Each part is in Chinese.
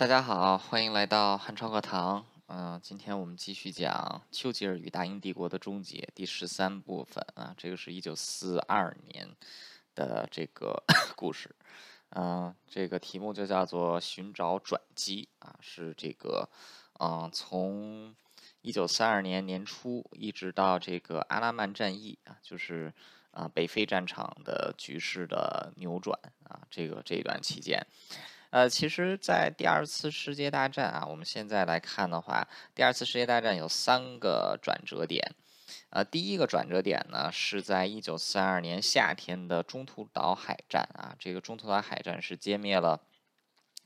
大家好，欢迎来到汉超课堂。嗯，今天我们继续讲丘吉尔与大英帝国的终结第十三部分啊，这个是一九四二年的这个 故事。嗯，这个题目就叫做寻找转机啊，是这个嗯，从一九四二年年初一直到这个阿拉曼战役啊，就是啊北非战场的局势的扭转啊，这个这一段期间。呃，其实，在第二次世界大战啊，我们现在来看的话，第二次世界大战有三个转折点。呃，第一个转折点呢，是在一九四二年夏天的中途岛海战啊。这个中途岛海战是歼灭了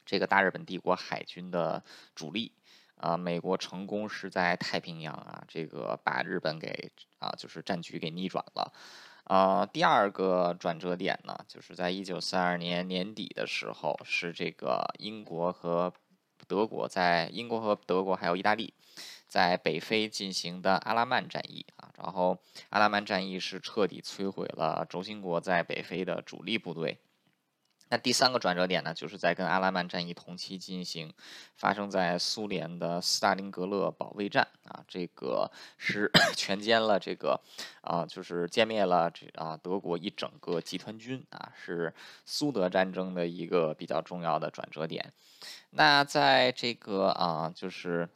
这个大日本帝国海军的主力啊。美国成功是在太平洋啊，这个把日本给啊，就是战局给逆转了。呃，第二个转折点呢，就是在一九四二年年底的时候，是这个英国和德国在英国和德国还有意大利在北非进行的阿拉曼战役啊，然后阿拉曼战役是彻底摧毁了轴心国在北非的主力部队。那第三个转折点呢，就是在跟阿拉曼战役同期进行，发生在苏联的斯大林格勒保卫战啊，这个是 全歼了这个啊，就是歼灭了这啊德国一整个集团军啊，是苏德战争的一个比较重要的转折点。那在这个啊，就是。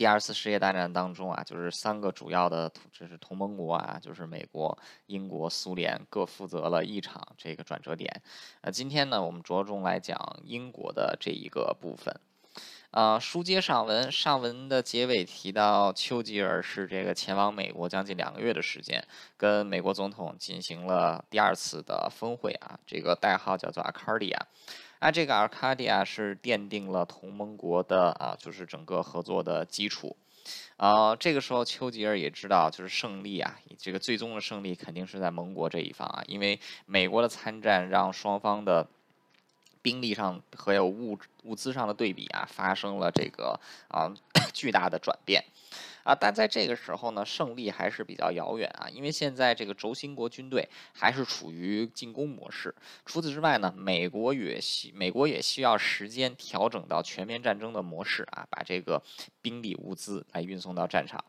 第二次世界大战当中啊，就是三个主要的，这是同盟国啊，就是美国、英国、苏联各负责了一场这个转折点。呃，今天呢，我们着重来讲英国的这一个部分。呃，书接上文，上文的结尾提到，丘吉尔是这个前往美国将近两个月的时间，跟美国总统进行了第二次的峰会啊，这个代号叫做阿卡迪亚。那这个阿卡迪亚是奠定了同盟国的啊，就是整个合作的基础。啊，这个时候丘吉尔也知道，就是胜利啊，这个最终的胜利肯定是在盟国这一方啊，因为美国的参战让双方的兵力上和有物物资上的对比啊，发生了这个啊巨大的转变。啊，但在这个时候呢，胜利还是比较遥远啊，因为现在这个轴心国军队还是处于进攻模式。除此之外呢，美国也需美国也需要时间调整到全面战争的模式啊，把这个兵力物资来运送到战场。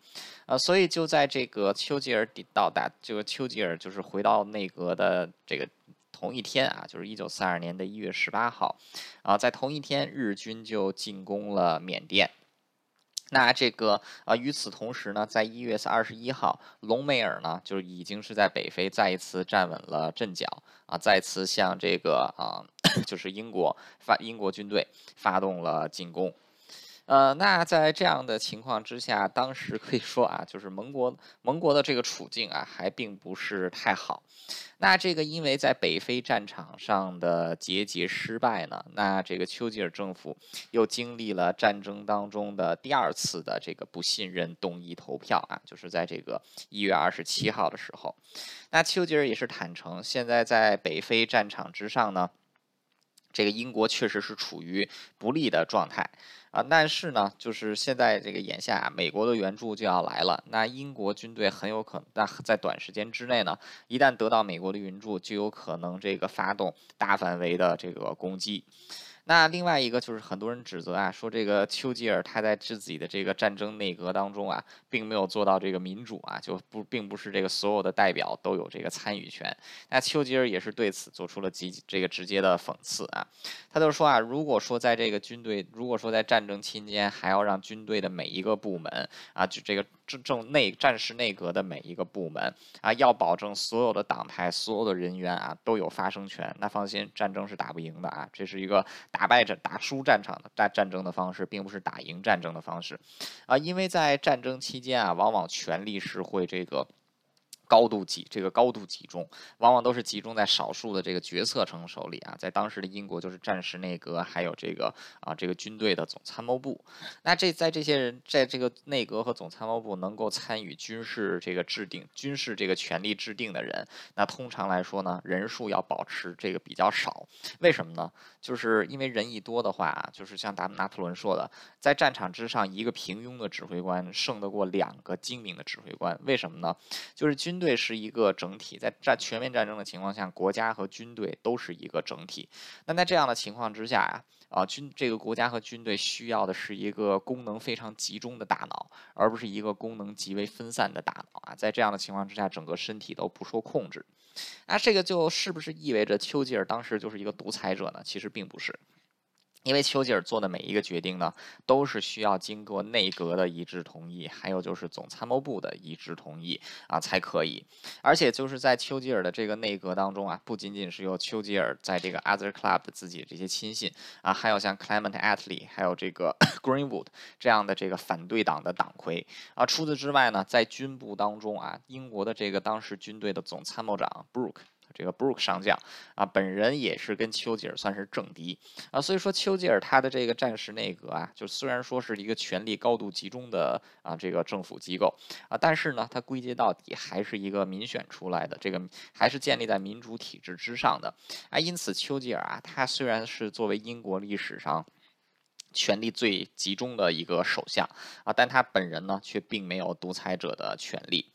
呃，所以就在这个丘吉尔到达，这个丘吉尔就是回到内阁的这个同一天啊，就是一九四二年的一月十八号，啊，在同一天，日军就进攻了缅甸。那这个啊，与此同时呢，在一月二十一号，隆美尔呢，就已经是在北非再一次站稳了阵脚啊，再次向这个啊，就是英国发英国军队发动了进攻。呃，那在这样的情况之下，当时可以说啊，就是盟国盟国的这个处境啊，还并不是太好。那这个因为在北非战场上的节节失败呢，那这个丘吉尔政府又经历了战争当中的第二次的这个不信任动议投票啊，就是在这个一月二十七号的时候，那丘吉尔也是坦诚，现在在北非战场之上呢。这个英国确实是处于不利的状态啊，但是呢，就是现在这个眼下，美国的援助就要来了，那英国军队很有可能在在短时间之内呢，一旦得到美国的援助，就有可能这个发动大范围的这个攻击。那另外一个就是很多人指责啊，说这个丘吉尔他在自己的这个战争内阁当中啊，并没有做到这个民主啊，就不并不是这个所有的代表都有这个参与权。那丘吉尔也是对此做出了极这个直接的讽刺啊，他就说啊，如果说在这个军队，如果说在战争期间还要让军队的每一个部门啊，就这个。政政内战时内阁的每一个部门啊，要保证所有的党派、所有的人员啊都有发声权。那放心，战争是打不赢的啊，这是一个打败战、打输战场的战战争的方式，并不是打赢战争的方式啊。因为在战争期间啊，往往权力是会这个。高度集这个高度集中，往往都是集中在少数的这个决策层手里啊。在当时的英国，就是战时内阁，还有这个啊这个军队的总参谋部。那这在这些人在这个内阁和总参谋部能够参与军事这个制定、军事这个权力制定的人，那通常来说呢，人数要保持这个比较少。为什么呢？就是因为人一多的话，就是像达拿破仑说的，在战场之上，一个平庸的指挥官胜得过两个精明的指挥官。为什么呢？就是军。队是一个整体，在战全面战争的情况下，国家和军队都是一个整体。那在这样的情况之下呀，啊军这个国家和军队需要的是一个功能非常集中的大脑，而不是一个功能极为分散的大脑啊。在这样的情况之下，整个身体都不受控制。那这个就是不是意味着丘吉尔当时就是一个独裁者呢？其实并不是。因为丘吉尔做的每一个决定呢，都是需要经过内阁的一致同意，还有就是总参谋部的一致同意啊才可以。而且就是在丘吉尔的这个内阁当中啊，不仅仅是由丘吉尔在这个 Other Club 自己的这些亲信啊，还有像 Clement Attlee，还有这个 Greenwood 这样的这个反对党的党魁啊。除此之外呢，在军部当中啊，英国的这个当时军队的总参谋长 Brooke。这个 Brook 上将啊，本人也是跟丘吉尔算是政敌啊，所以说丘吉尔他的这个战时内阁啊，就虽然说是一个权力高度集中的啊这个政府机构啊，但是呢，它归结到底还是一个民选出来的，这个还是建立在民主体制之上的啊，因此丘吉尔啊，他虽然是作为英国历史上权力最集中的一个首相啊，但他本人呢，却并没有独裁者的权利。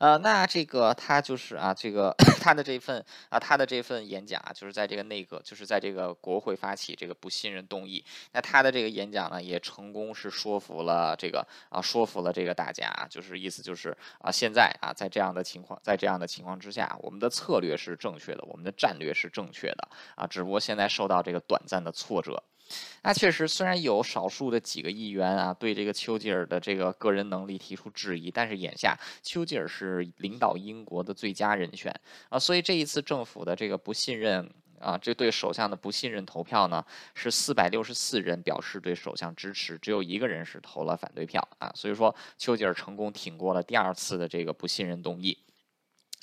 呃，那这个他就是啊，这个他的这份啊，他的这份演讲啊，就是在这个内阁，就是在这个国会发起这个不信任动议。那他的这个演讲呢，也成功是说服了这个啊，说服了这个大家，就是意思就是啊，现在啊，在这样的情况，在这样的情况之下，我们的策略是正确的，我们的战略是正确的啊，只不过现在受到这个短暂的挫折。那确实，虽然有少数的几个议员啊，对这个丘吉尔的这个个人能力提出质疑，但是眼下丘吉尔是领导英国的最佳人选。啊，所以这一次政府的这个不信任啊，这对首相的不信任投票呢，是四百六十四人表示对首相支持，只有一个人是投了反对票。啊，所以说丘吉尔成功挺过了第二次的这个不信任动议。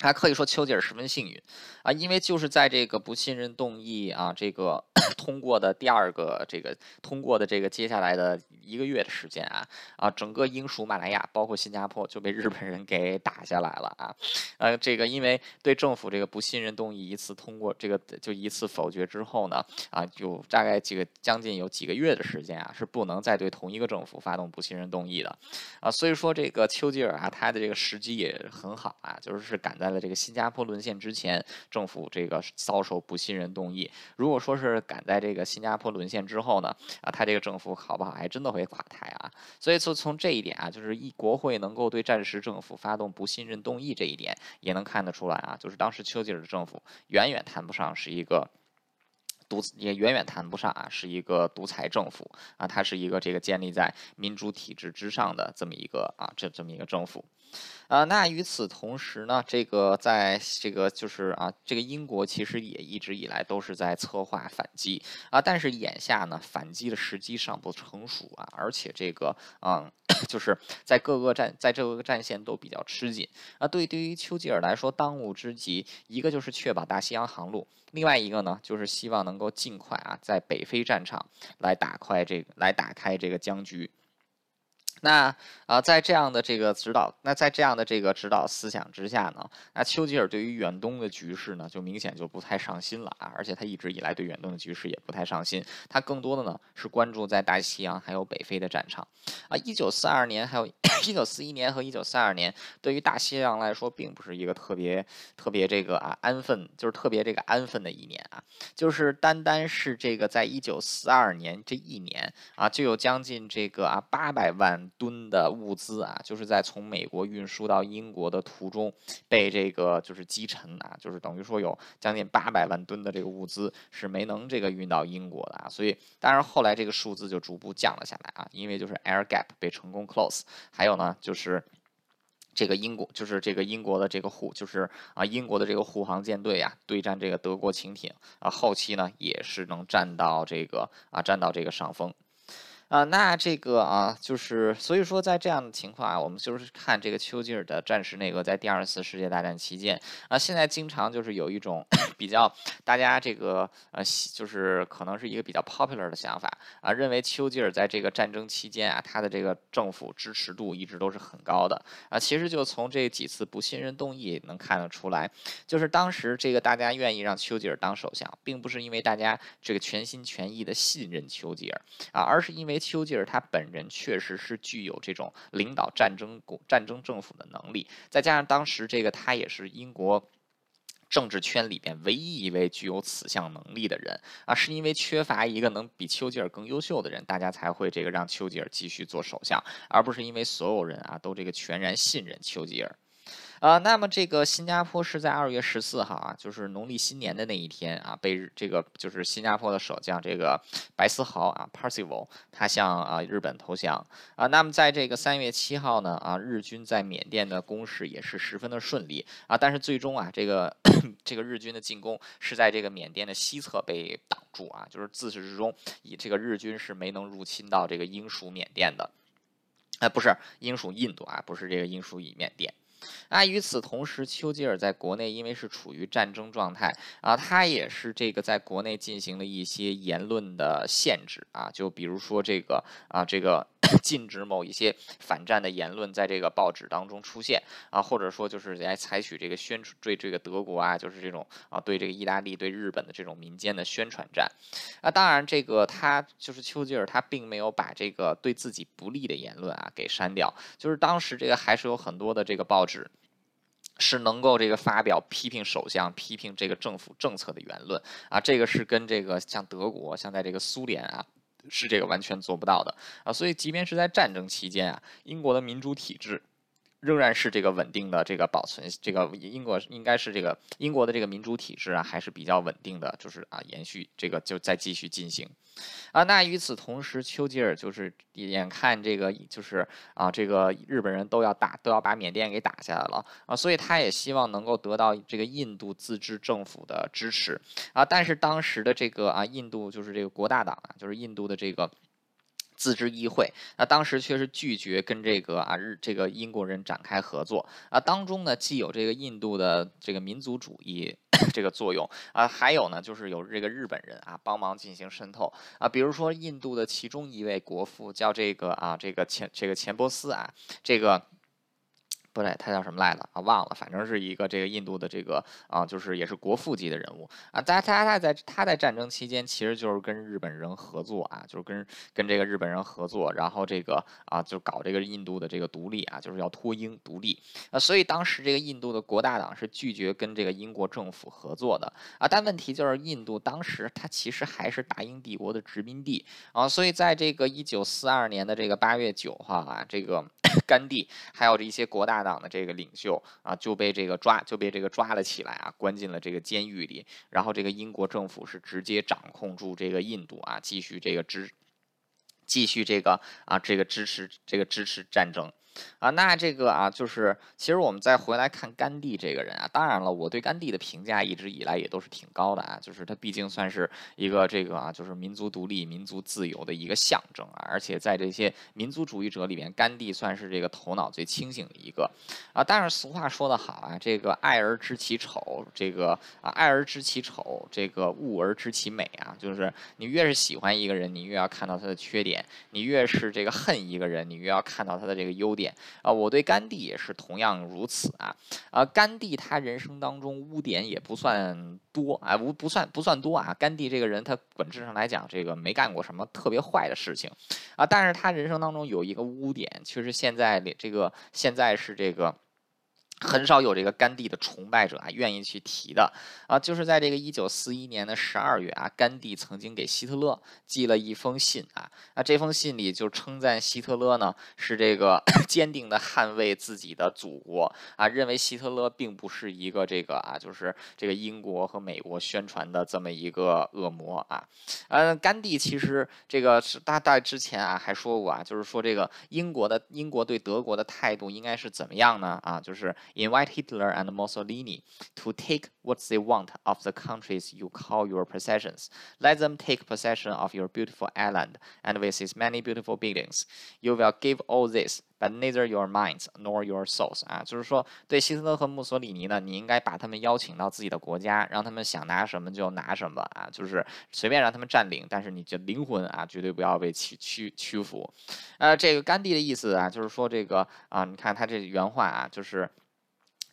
还可以说丘吉尔十分幸运啊，因为就是在这个不信任动议啊，这个 通过的第二个这个通过的这个接下来的一个月的时间啊啊，整个英属马来亚包括新加坡就被日本人给打下来了啊，呃，这个因为对政府这个不信任动议一次通过这个就一次否决之后呢啊，就大概几个将近有几个月的时间啊，是不能再对同一个政府发动不信任动议的啊，所以说这个丘吉尔啊，他的这个时机也很好啊，就是是赶在。在了这个新加坡沦陷之前，政府这个遭受不信任动议。如果说是赶在这个新加坡沦陷之后呢，啊，他这个政府好不好，还真的会垮台啊。所以从从这一点啊，就是一国会能够对战时政府发动不信任动议这一点，也能看得出来啊，就是当时丘吉尔的政府远远谈不上是一个独，也远远谈不上啊是一个独裁政府啊，它是一个这个建立在民主体制之上的这么一个啊这这么一个政府。啊，那与此同时呢，这个在这个就是啊，这个英国其实也一直以来都是在策划反击啊，但是眼下呢，反击的时机尚不成熟啊，而且这个嗯，就是在各个战在这个战线都比较吃紧啊。对，对于丘吉尔来说，当务之急一个就是确保大西洋航路，另外一个呢，就是希望能够尽快啊，在北非战场来打开这个来打开这个僵局。那啊，在这样的这个指导，那在这样的这个指导思想之下呢，那丘吉尔对于远东的局势呢，就明显就不太上心了啊，而且他一直以来对远东的局势也不太上心，他更多的呢是关注在大西洋还有北非的战场啊。一九四二年还有 一九四一年和一九四二年，对于大西洋来说，并不是一个特别特别这个啊安分，就是特别这个安分的一年啊，就是单单是这个在一九四二年这一年啊，就有将近这个啊八百万。吨的物资啊，就是在从美国运输到英国的途中被这个就是击沉啊，就是等于说有将近八百万吨的这个物资是没能这个运到英国的啊，所以当然后来这个数字就逐步降了下来啊，因为就是 Air Gap 被成功 close，还有呢就是这个英国就是这个英国的这个护就是啊英国的这个护航舰队啊对战这个德国潜艇啊，后期呢也是能占到这个啊占到这个上风。啊，那这个啊，就是所以说，在这样的情况啊，我们就是看这个丘吉尔的战时内阁在第二次世界大战期间啊，现在经常就是有一种 比较大家这个呃，就是可能是一个比较 popular 的想法啊，认为丘吉尔在这个战争期间啊，他的这个政府支持度一直都是很高的啊。其实就从这几次不信任动议能看得出来，就是当时这个大家愿意让丘吉尔当首相，并不是因为大家这个全心全意的信任丘吉尔啊，而是因为。丘吉尔他本人确实是具有这种领导战争国战争政府的能力，再加上当时这个他也是英国。政治圈里边唯一一位具有此项能力的人啊，是因为缺乏一个能比丘吉尔更优秀的人，大家才会这个让丘吉尔继续做首相，而不是因为所有人啊都这个全然信任丘吉尔。啊，那么这个新加坡是在二月十四号啊，就是农历新年的那一天啊，被这个就是新加坡的首相这个白思豪啊 （Percival） 他向啊日本投降啊。那么在这个三月七号呢啊，日军在缅甸的攻势也是十分的顺利啊，但是最终啊，这个 这个日军的进攻是在这个缅甸的西侧被挡住啊，就是自始至终以这个日军是没能入侵到这个英属缅甸的，哎，不是英属印度啊，不是这个英属以缅甸。啊，与此同时，丘吉尔在国内因为是处于战争状态啊，他也是这个在国内进行了一些言论的限制啊，就比如说这个啊，这个禁止某一些反战的言论在这个报纸当中出现啊，或者说就是来采取这个宣传对这个德国啊，就是这种啊对这个意大利、对日本的这种民间的宣传战啊。当然，这个他就是丘吉尔，他并没有把这个对自己不利的言论啊给删掉，就是当时这个还是有很多的这个报纸。是能够这个发表批评首相、批评这个政府政策的言论啊，这个是跟这个像德国、像在这个苏联啊，是这个完全做不到的啊。所以，即便是在战争期间啊，英国的民主体制。仍然是这个稳定的这个保存，这个英国应该是这个英国的这个民主体制啊，还是比较稳定的，就是啊延续这个就再继续进行啊。那与此同时，丘吉尔就是眼看这个就是啊这个日本人都要打都要把缅甸给打下来了啊，所以他也希望能够得到这个印度自治政府的支持啊。但是当时的这个啊印度就是这个国大党啊，就是印度的这个。自治议会，那当时却是拒绝跟这个啊日这个英国人展开合作啊，当中呢既有这个印度的这个民族主义 这个作用啊，还有呢就是有这个日本人啊帮忙进行渗透啊，比如说印度的其中一位国父叫这个啊这个钱这个钱伯斯啊这个。不对，他叫什么来着啊？忘了，反正是一个这个印度的这个啊，就是也是国父级的人物啊。他他他在他在战争期间，其实就是跟日本人合作啊，就是跟跟这个日本人合作，然后这个啊就搞这个印度的这个独立啊，就是要脱英独立啊。所以当时这个印度的国大党是拒绝跟这个英国政府合作的啊。但问题就是印度当时它其实还是大英帝国的殖民地啊，所以在这个一九四二年的这个八月九号啊，这个。甘地还有这一些国大党的这个领袖啊，就被这个抓就被这个抓了起来啊，关进了这个监狱里。然后这个英国政府是直接掌控住这个印度啊，继续这个支，继续这个啊这个支持这个支持战争。啊，那这个啊，就是其实我们再回来看甘地这个人啊，当然了，我对甘地的评价一直以来也都是挺高的啊，就是他毕竟算是一个这个啊，就是民族独立、民族自由的一个象征啊，而且在这些民族主义者里面，甘地算是这个头脑最清醒的一个啊。但是俗话说得好啊，这个爱而知其丑，这个啊爱而知其丑，这个恶而知其美啊，就是你越是喜欢一个人，你越要看到他的缺点；你越是这个恨一个人，你越要看到他的这个优点。啊，我对甘地也是同样如此啊。啊，甘地他人生当中污点也不算多啊，不不算不算多啊。甘地这个人，他本质上来讲，这个没干过什么特别坏的事情啊。但是他人生当中有一个污点，确实现在这个现在是这个。很少有这个甘地的崇拜者啊，愿意去提的。啊，就是在这个一九四一年的十二月啊，甘地曾经给希特勒寄了一封信啊，那这封信里就称赞希特勒呢是这个 坚定的捍卫自己的祖国。啊，认为希特勒并不是一个这个啊，就是这个英国和美国宣传的这么一个恶魔啊，嗯，甘地其实这个是大大之前啊还说过啊，就是说这个英国的英国对德国的态度应该是怎么样呢？啊，就是。invite Hitler and Mussolini to take what they want of the countries you call your possessions. Let them take possession of your beautiful island and with its many beautiful buildings. You will give all this, but neither your minds nor your souls 啊，就是说，对希特勒和墨索里尼呢，你应该把他们邀请到自己的国家，让他们想拿什么就拿什么啊，就是随便让他们占领，但是你的灵魂啊，绝对不要被屈屈屈服。呃，这个甘地的意思啊，就是说这个啊，你看他这原话啊，就是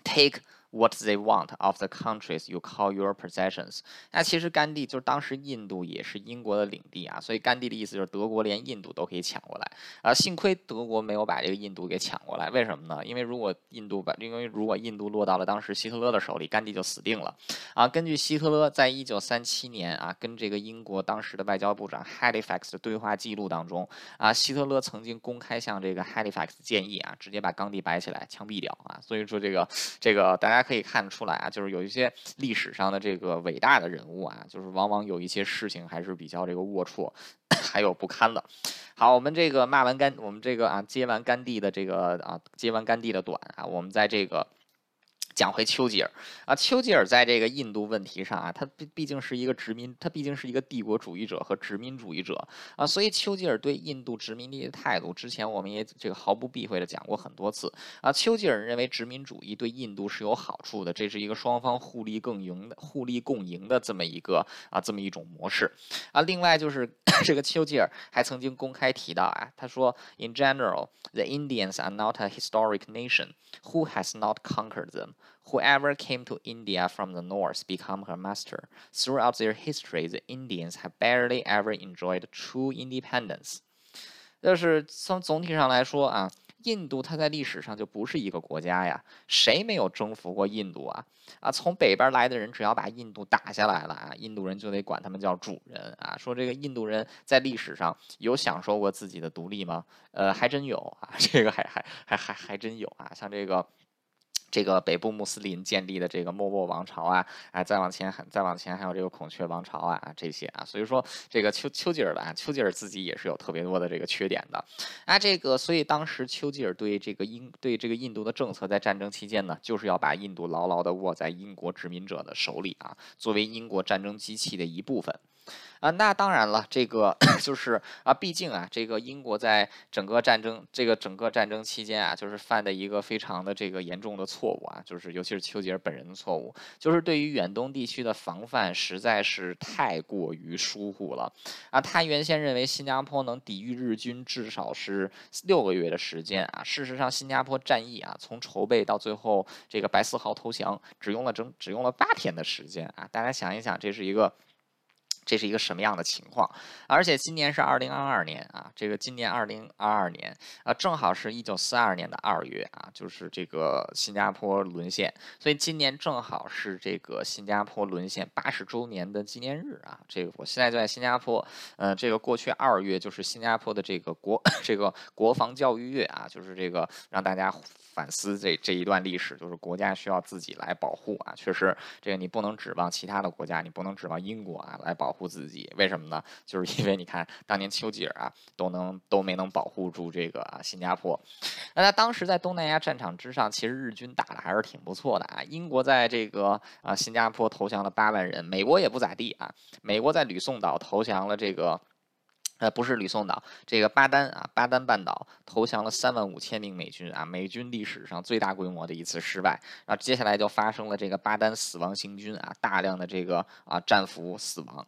Take。What they want of the countries you call your possessions。那其实甘地就是当时印度也是英国的领地啊，所以甘地的意思就是德国连印度都可以抢过来啊。幸亏德国没有把这个印度给抢过来，为什么呢？因为如果印度把，因为如果印度落到了当时希特勒的手里，甘地就死定了啊。根据希特勒在一九三七年啊跟这个英国当时的外交部长 Halifax 的对话记录当中啊，希特勒曾经公开向这个 Halifax 建议啊，直接把甘地摆起来枪毙掉啊。所以说这个这个大家可以看得出来啊，就是有一些历史上的这个伟大的人物啊，就是往往有一些事情还是比较这个龌龊，还有不堪的。好，我们这个骂完甘，我们这个啊接完甘地的这个啊接完甘地的短啊，我们在这个。讲回丘吉尔啊，丘吉尔在这个印度问题上啊，他毕毕竟是一个殖民，他毕竟是一个帝国主义者和殖民主义者啊，所以丘吉尔对印度殖民地的态度，之前我们也这个毫不避讳的讲过很多次啊。丘吉尔认为殖民主义对印度是有好处的，这是一个双方互利共赢的、互利共赢的这么一个啊这么一种模式啊。另外就是 这个丘吉尔还曾经公开提到啊，他说：“In general, the Indians are not a historic nation who has not conquered them.” Whoever came to India from the north become her master. Throughout their history, the Indians have barely ever enjoyed true independence. 就是从总体上来说啊，印度它在历史上就不是一个国家呀，谁没有征服过印度啊？啊，从北边来的人只要把印度打下来了啊，印度人就得管他们叫主人啊。说这个印度人在历史上有享受过自己的独立吗？呃，还真有啊，这个还还还还还真有啊，像这个。这个北部穆斯林建立的这个莫卧王朝啊，哎，再往前还再往前还有这个孔雀王朝啊，这些啊，所以说这个丘丘吉尔吧，丘吉尔自己也是有特别多的这个缺点的啊，这个所以当时丘吉尔对这个英对这个印度的政策，在战争期间呢，就是要把印度牢牢的握在英国殖民者的手里啊，作为英国战争机器的一部分。啊，那当然了，这个 就是啊，毕竟啊，这个英国在整个战争这个整个战争期间啊，就是犯的一个非常的这个严重的错误啊，就是尤其是丘吉尔本人的错误，就是对于远东地区的防范实在是太过于疏忽了啊。他原先认为新加坡能抵御日军至少是六个月的时间啊，事实上新加坡战役啊，从筹备到最后这个白四号投降，只用了整只用了八天的时间啊。大家想一想，这是一个。这是一个什么样的情况？而且今年是二零二二年啊，这个今年二零二二年啊，正好是一九四二年的二月啊，就是这个新加坡沦陷，所以今年正好是这个新加坡沦陷八十周年的纪念日啊。这个我现在就在新加坡，呃，这个过去二月就是新加坡的这个国 这个国防教育月啊，就是这个让大家。反思这这一段历史，就是国家需要自己来保护啊。确实，这个你不能指望其他的国家，你不能指望英国啊来保护自己。为什么呢？就是因为你看，当年丘吉尔啊都能都没能保护住这个啊新加坡。那他当时在东南亚战场之上，其实日军打的还是挺不错的啊。英国在这个啊新加坡投降了八万人，美国也不咋地啊。美国在吕宋岛投降了这个。呃，不是吕宋岛，这个巴丹啊，巴丹半岛投降了三万五千名美军啊，美军历史上最大规模的一次失败。然后接下来就发生了这个巴丹死亡行军啊，大量的这个啊战俘死亡。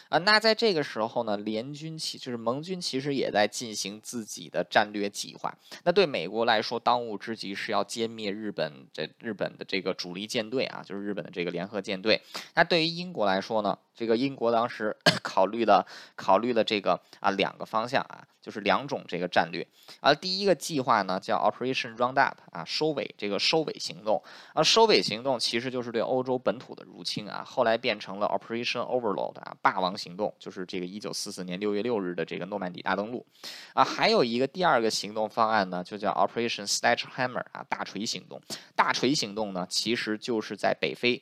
啊，那在这个时候呢，联军其就是盟军其实也在进行自己的战略计划。那对美国来说，当务之急是要歼灭日本这日本的这个主力舰队啊，就是日本的这个联合舰队。那对于英国来说呢，这个英国当时 考虑了考虑了这个啊两个方向啊。就是两种这个战略啊，第一个计划呢叫 Operation Roundup 啊，收尾这个收尾行动啊，收尾行动其实就是对欧洲本土的入侵啊，后来变成了 Operation Overlord 啊，霸王行动，就是这个一九四四年六月六日的这个诺曼底大登陆啊，还有一个第二个行动方案呢，就叫 Operation Sledgehammer 啊，大锤行动，大锤行动呢，其实就是在北非。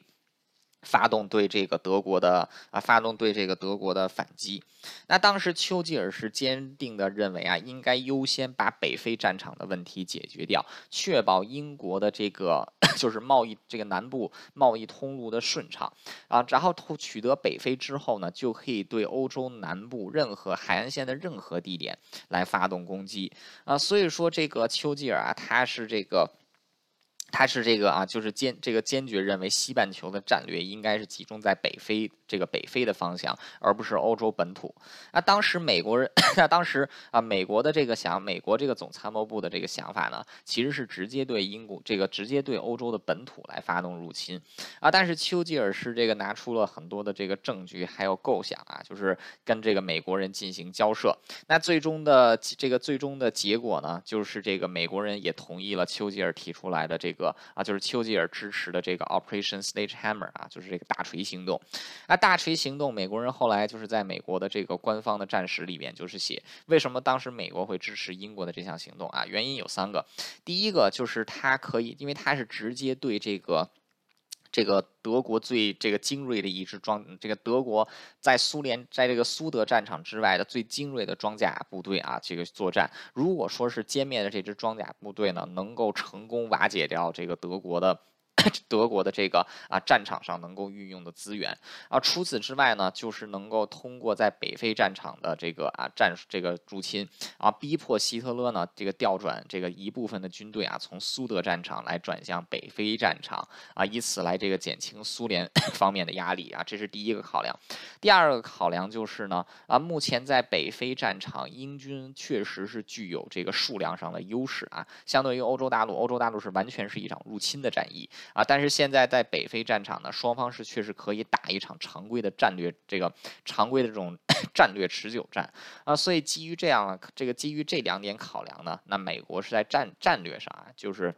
发动对这个德国的啊，发动对这个德国的反击。那当时丘吉尔是坚定的认为啊，应该优先把北非战场的问题解决掉，确保英国的这个 就是贸易这个南部贸易通路的顺畅啊。然后取得北非之后呢，就可以对欧洲南部任何海岸线的任何地点来发动攻击啊。所以说这个丘吉尔啊，他是这个。他是这个啊，就是坚这个坚决认为西半球的战略应该是集中在北非这个北非的方向，而不是欧洲本土。那当时美国人，那当时啊，美国的这个想，美国这个总参谋部的这个想法呢，其实是直接对英国这个直接对欧洲的本土来发动入侵啊。但是丘吉尔是这个拿出了很多的这个证据还有构想啊，就是跟这个美国人进行交涉。那最终的这个最终的结果呢，就是这个美国人也同意了丘吉尔提出来的这个个啊，就是丘吉尔支持的这个 Operation Stage Hammer 啊，就是这个大锤行动。那大锤行动，美国人后来就是在美国的这个官方的战史里边，就是写为什么当时美国会支持英国的这项行动啊？原因有三个，第一个就是它可以，因为它是直接对这个这个德国最这个精锐的一支装，这个德国在苏联在这个苏德战场之外的最精锐的装甲部队啊，这个作战，如果说是歼灭的这支装甲部队呢，能够成功瓦解掉这个德国的。德国的这个啊战场上能够运用的资源啊，除此之外呢，就是能够通过在北非战场的这个啊战这个入侵啊，逼迫希特勒呢这个调转这个一部分的军队啊，从苏德战场来转向北非战场啊，以此来这个减轻苏联 方面的压力啊，这是第一个考量。第二个考量就是呢啊，目前在北非战场，英军确实是具有这个数量上的优势啊，相对于欧洲大陆，欧洲大陆是完全是一场入侵的战役。啊，但是现在在北非战场呢，双方是确实可以打一场常规的战略，这个常规的这种 战略持久战。啊，所以基于这样，这个基于这两点考量呢，那美国是在战战略上啊，就是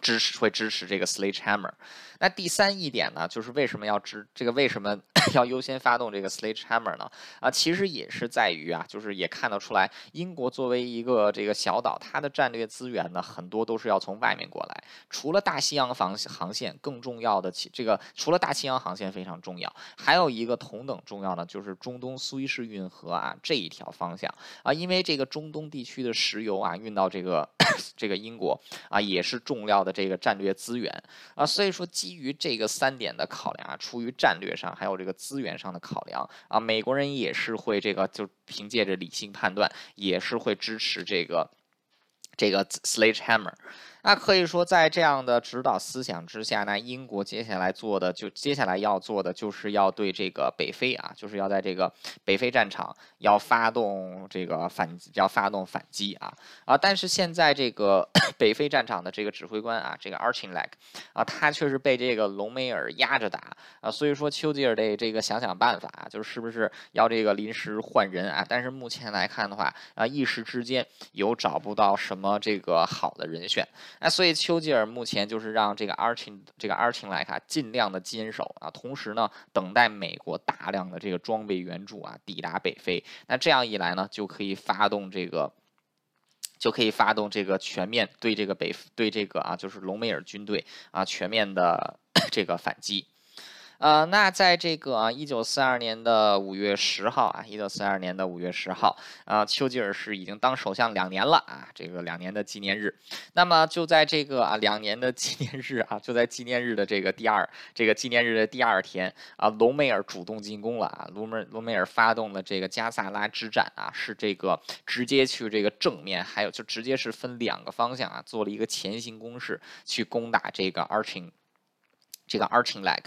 支持会支持这个 Sledgehammer。那第三一点呢，就是为什么要支这个？为什么 要优先发动这个 Sledgehammer 呢？啊，其实也是在于啊，就是也看得出来，英国作为一个这个小岛，它的战略资源呢，很多都是要从外面过来。除了大西洋防航线，更重要的其这个除了大西洋航线非常重要，还有一个同等重要的就是中东苏伊士运河啊这一条方向啊，因为这个中东地区的石油啊运到这个 这个英国啊也是重要的这个战略资源啊，所以说基于这个三点的考量啊，出于战略上还有这个资源上的考量啊，美国人也是会这个就凭借着理性判断，也是会支持这个这个 Sledgehammer。那可以说，在这样的指导思想之下，那英国接下来做的就接下来要做的就是要对这个北非啊，就是要在这个北非战场要发动这个反要发动反击啊啊！但是现在这个 北非战场的这个指挥官啊，这个 Archinglag 啊，他却是被这个隆美尔压着打啊，所以说丘吉尔得这个想想办法，就是是不是要这个临时换人啊？但是目前来看的话啊，一时之间有找不到什么这个好的人选。那所以丘吉尔目前就是让这个阿廷这个 Archie 来看，尽量的坚守啊，同时呢，等待美国大量的这个装备援助啊抵达北非。那这样一来呢，就可以发动这个，就可以发动这个全面对这个北对这个啊，就是隆美尔军队啊全面的 这个反击。呃，那在这个啊，一九四二年的五月十号啊，一九四二年的五月十号啊，丘吉尔是已经当首相两年了啊，这个两年的纪念日。那么就在这个啊两年的纪念日啊，就在纪念日的这个第二这个纪念日的第二天啊，隆美尔主动进攻了啊，隆美隆美尔发动了这个加萨拉之战啊，是这个直接去这个正面，还有就直接是分两个方向啊，做了一个前行攻势去攻打这个 Arching。这个 Arching Leg，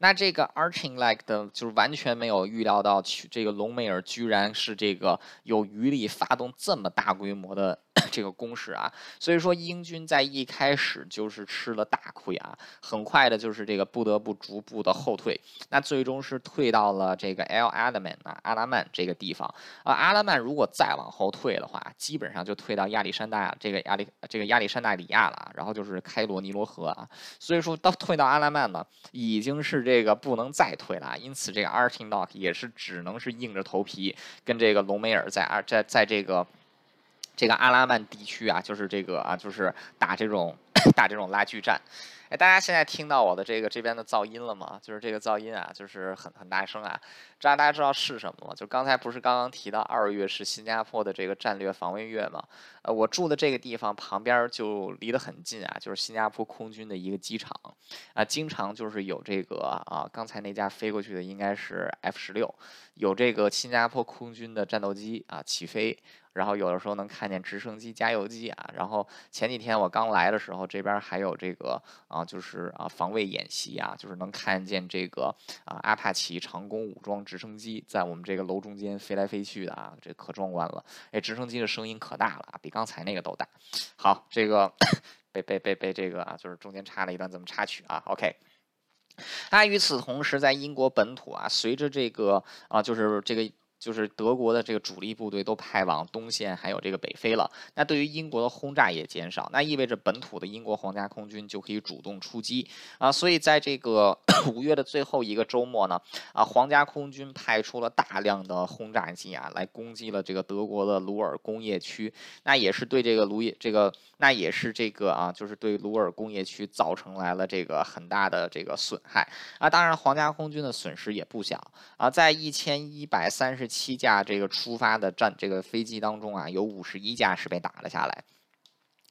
那这个 Arching Leg 的，就是完全没有预料到，去这个隆美尔居然是这个有余力发动这么大规模的。这个攻势啊，所以说英军在一开始就是吃了大亏啊，很快的就是这个不得不逐步的后退，那最终是退到了这个 El Alamein 啊阿拉曼这个地方。啊，阿拉曼如果再往后退的话，基本上就退到亚历山大这个亚历这个亚历山大里亚了，然后就是开罗尼罗河啊，所以说到退到阿拉曼呢，已经是这个不能再退了，因此这个 Artindock 也是只能是硬着头皮跟这个隆美尔在啊在在这个。这个阿拉曼地区啊，就是这个啊，就是打这种 打这种拉锯战。哎，大家现在听到我的这个这边的噪音了吗？就是这个噪音啊，就是很很大声啊。这样大家知道是什么吗？就刚才不是刚刚提到二月是新加坡的这个战略防卫月吗？呃，我住的这个地方旁边就离得很近啊，就是新加坡空军的一个机场啊，经常就是有这个啊，刚才那架飞过去的应该是 F 十六，有这个新加坡空军的战斗机啊起飞。然后有的时候能看见直升机加油机啊，然后前几天我刚来的时候，这边还有这个啊，就是啊防卫演习啊，就是能看见这个啊阿帕奇长弓武装直升机在我们这个楼中间飞来飞去的啊，这可壮观了。哎，直升机的声音可大了啊，比刚才那个都大。好，这个被被被被这个啊，就是中间插了一段这么插曲啊。OK，那与此同时，在英国本土啊，随着这个啊，就是这个。就是德国的这个主力部队都派往东线，还有这个北非了。那对于英国的轰炸也减少，那意味着本土的英国皇家空军就可以主动出击啊。所以在这个 五月的最后一个周末呢，啊，皇家空军派出了大量的轰炸机啊，来攻击了这个德国的鲁尔工业区。那也是对这个鲁也这个，那也是这个啊，就是对鲁尔工业区造成来了这个很大的这个损害啊。当然，皇家空军的损失也不小啊，在一千一百三十。七架这个出发的战这个飞机当中啊，有五十一架是被打了下来，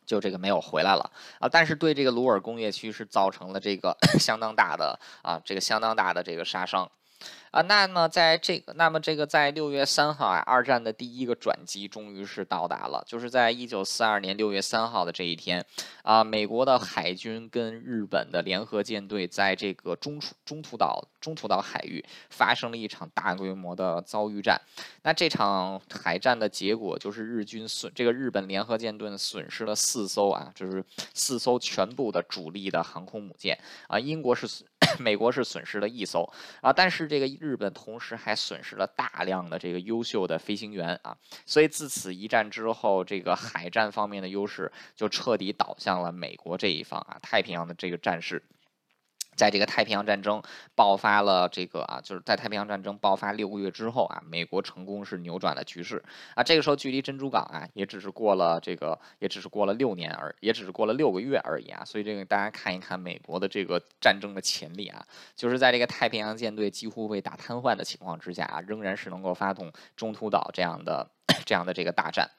就这个没有回来了啊。但是对这个鲁尔工业区是造成了这个 相当大的啊，这个相当大的这个杀伤。啊，那么在这个，那么这个在六月三号啊，二战的第一个转机终于是到达了，就是在一九四二年六月三号的这一天，啊，美国的海军跟日本的联合舰队在这个中途中途岛中途岛海域发生了一场大规模的遭遇战。那这场海战的结果就是日军损这个日本联合舰队损失了四艘啊，就是四艘全部的主力的航空母舰。啊，英国是 美国是损失了一艘。啊，但是这个日本同时还损失了大量的这个优秀的飞行员啊，所以自此一战之后，这个海战方面的优势就彻底倒向了美国这一方啊，太平洋的这个战事。在这个太平洋战争爆发了，这个啊，就是在太平洋战争爆发六个月之后啊，美国成功是扭转了局势啊。这个时候距离珍珠港啊，也只是过了这个，也只是过了六年而，也只是过了六个月而已啊。所以这个大家看一看美国的这个战争的潜力啊，就是在这个太平洋舰队几乎被打瘫痪的情况之下啊，仍然是能够发动中途岛这样的 这样的这个大战。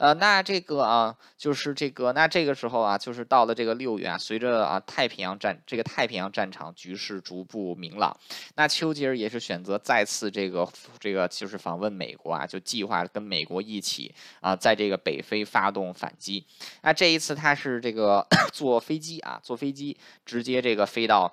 呃，那这个啊，就是这个，那这个时候啊，就是到了这个六月啊，随着啊太平洋战这个太平洋战场局势逐步明朗，那丘吉尔也是选择再次这个这个就是访问美国啊，就计划跟美国一起啊，在这个北非发动反击。那这一次他是这个 坐飞机啊，坐飞机直接这个飞到。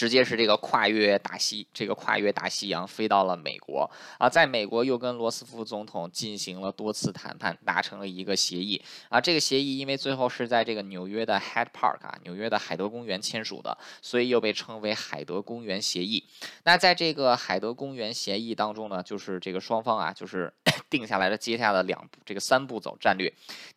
直接是这个跨越大西，这个跨越大西洋飞到了美国啊，在美国又跟罗斯福总统进行了多次谈判，达成了一个协议啊。这个协议因为最后是在这个纽约的 Head Park 啊，纽约的海德公园签署的，所以又被称为海德公园协议。那在这个海德公园协议当中呢，就是这个双方啊，就是定下来了接下来的两步，这个三步走战略。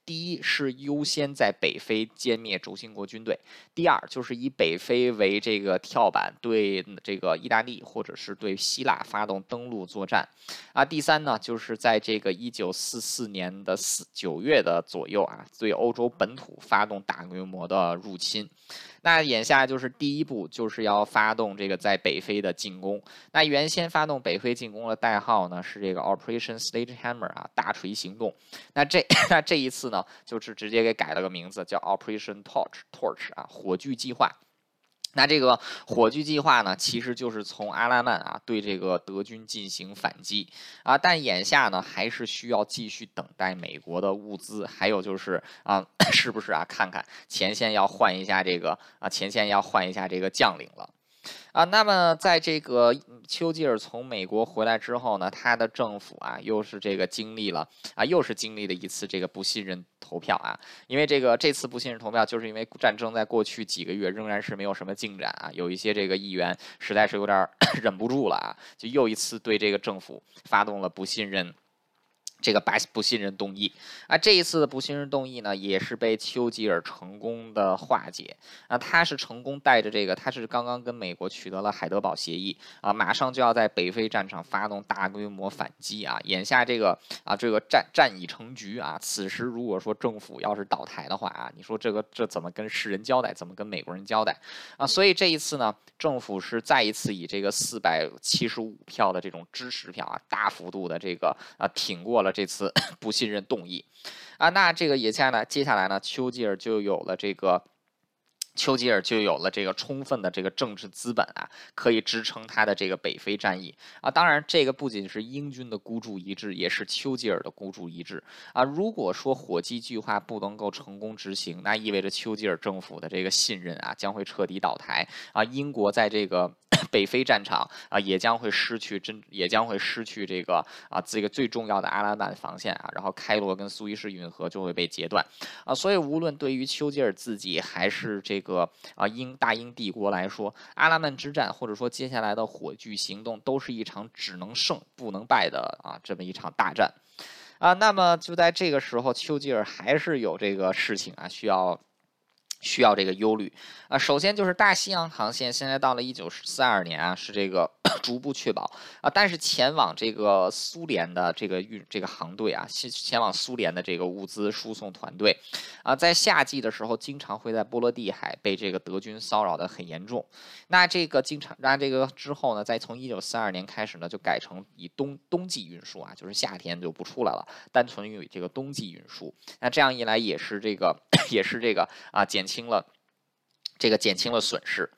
第一是优先在北非歼灭轴心国军队，第二就是以北非为这个跳板，对这个意大利或者是对希腊发动登陆作战，啊，第三呢就是在这个一九四四年的四九月的左右啊，对欧洲本土发动大规模的入侵。那眼下就是第一步，就是要发动这个在北非的进攻。那原先发动北非进攻的代号呢是这个 Operation Stage Hammer 啊，大锤行动。那这 那这一次呢，就是直接给改了个名字，叫 Operation Torch Torch 啊，火炬计划。那这个火炬计划呢，其实就是从阿拉曼啊对这个德军进行反击啊，但眼下呢还是需要继续等待美国的物资，还有就是啊，是不是啊？看看前线要换一下这个啊，前线要换一下这个将领了。啊，那么在这个丘吉尔从美国回来之后呢，他的政府啊，又是这个经历了啊，又是经历了一次这个不信任投票啊。因为这个这次不信任投票，就是因为战争在过去几个月仍然是没有什么进展啊，有一些这个议员实在是有点 忍不住了啊，就又一次对这个政府发动了不信任。这个白不信任动议啊，这一次的不信任动议呢，也是被丘吉尔成功的化解啊。他是成功带着这个，他是刚刚跟美国取得了海德堡协议啊，马上就要在北非战场发动大规模反击啊。眼下这个啊，这个战战已成局啊。此时如果说政府要是倒台的话啊，你说这个这怎么跟世人交代？怎么跟美国人交代啊？所以这一次呢，政府是再一次以这个四百七十五票的这种支持票啊，大幅度的这个啊挺过了。这次 不信任动议啊，那这个也下来，接下来呢，丘吉尔就有了这个。丘吉尔就有了这个充分的这个政治资本啊，可以支撑他的这个北非战役啊。当然，这个不仅是英军的孤注一掷，也是丘吉尔的孤注一掷啊。如果说火鸡计划不能够成功执行，那意味着丘吉尔政府的这个信任啊将会彻底倒台啊。英国在这个 北非战场啊也将会失去真，也将会失去这个啊这个最重要的阿拉曼防线啊。然后开罗跟苏伊士运河就会被截断啊。所以，无论对于丘吉尔自己还是这个啊，英大英帝国来说，阿拉曼之战或者说接下来的火炬行动，都是一场只能胜不能败的啊这么一场大战，啊，那么就在这个时候，丘吉尔还是有这个事情啊需要。需要这个忧虑啊，首先就是大西洋航线现在到了一九四二年啊，是这个 逐步确保啊，但是前往这个苏联的这个运这个航队啊，前前往苏联的这个物资输送团队啊，在夏季的时候经常会在波罗的海被这个德军骚扰的很严重。那这个经常那这个之后呢，再从一九四二年开始呢，就改成以冬冬季运输啊，就是夏天就不出来了，单纯用这个冬季运输。那这样一来也是这个 也是这个啊减轻。轻了，这个减轻了损失，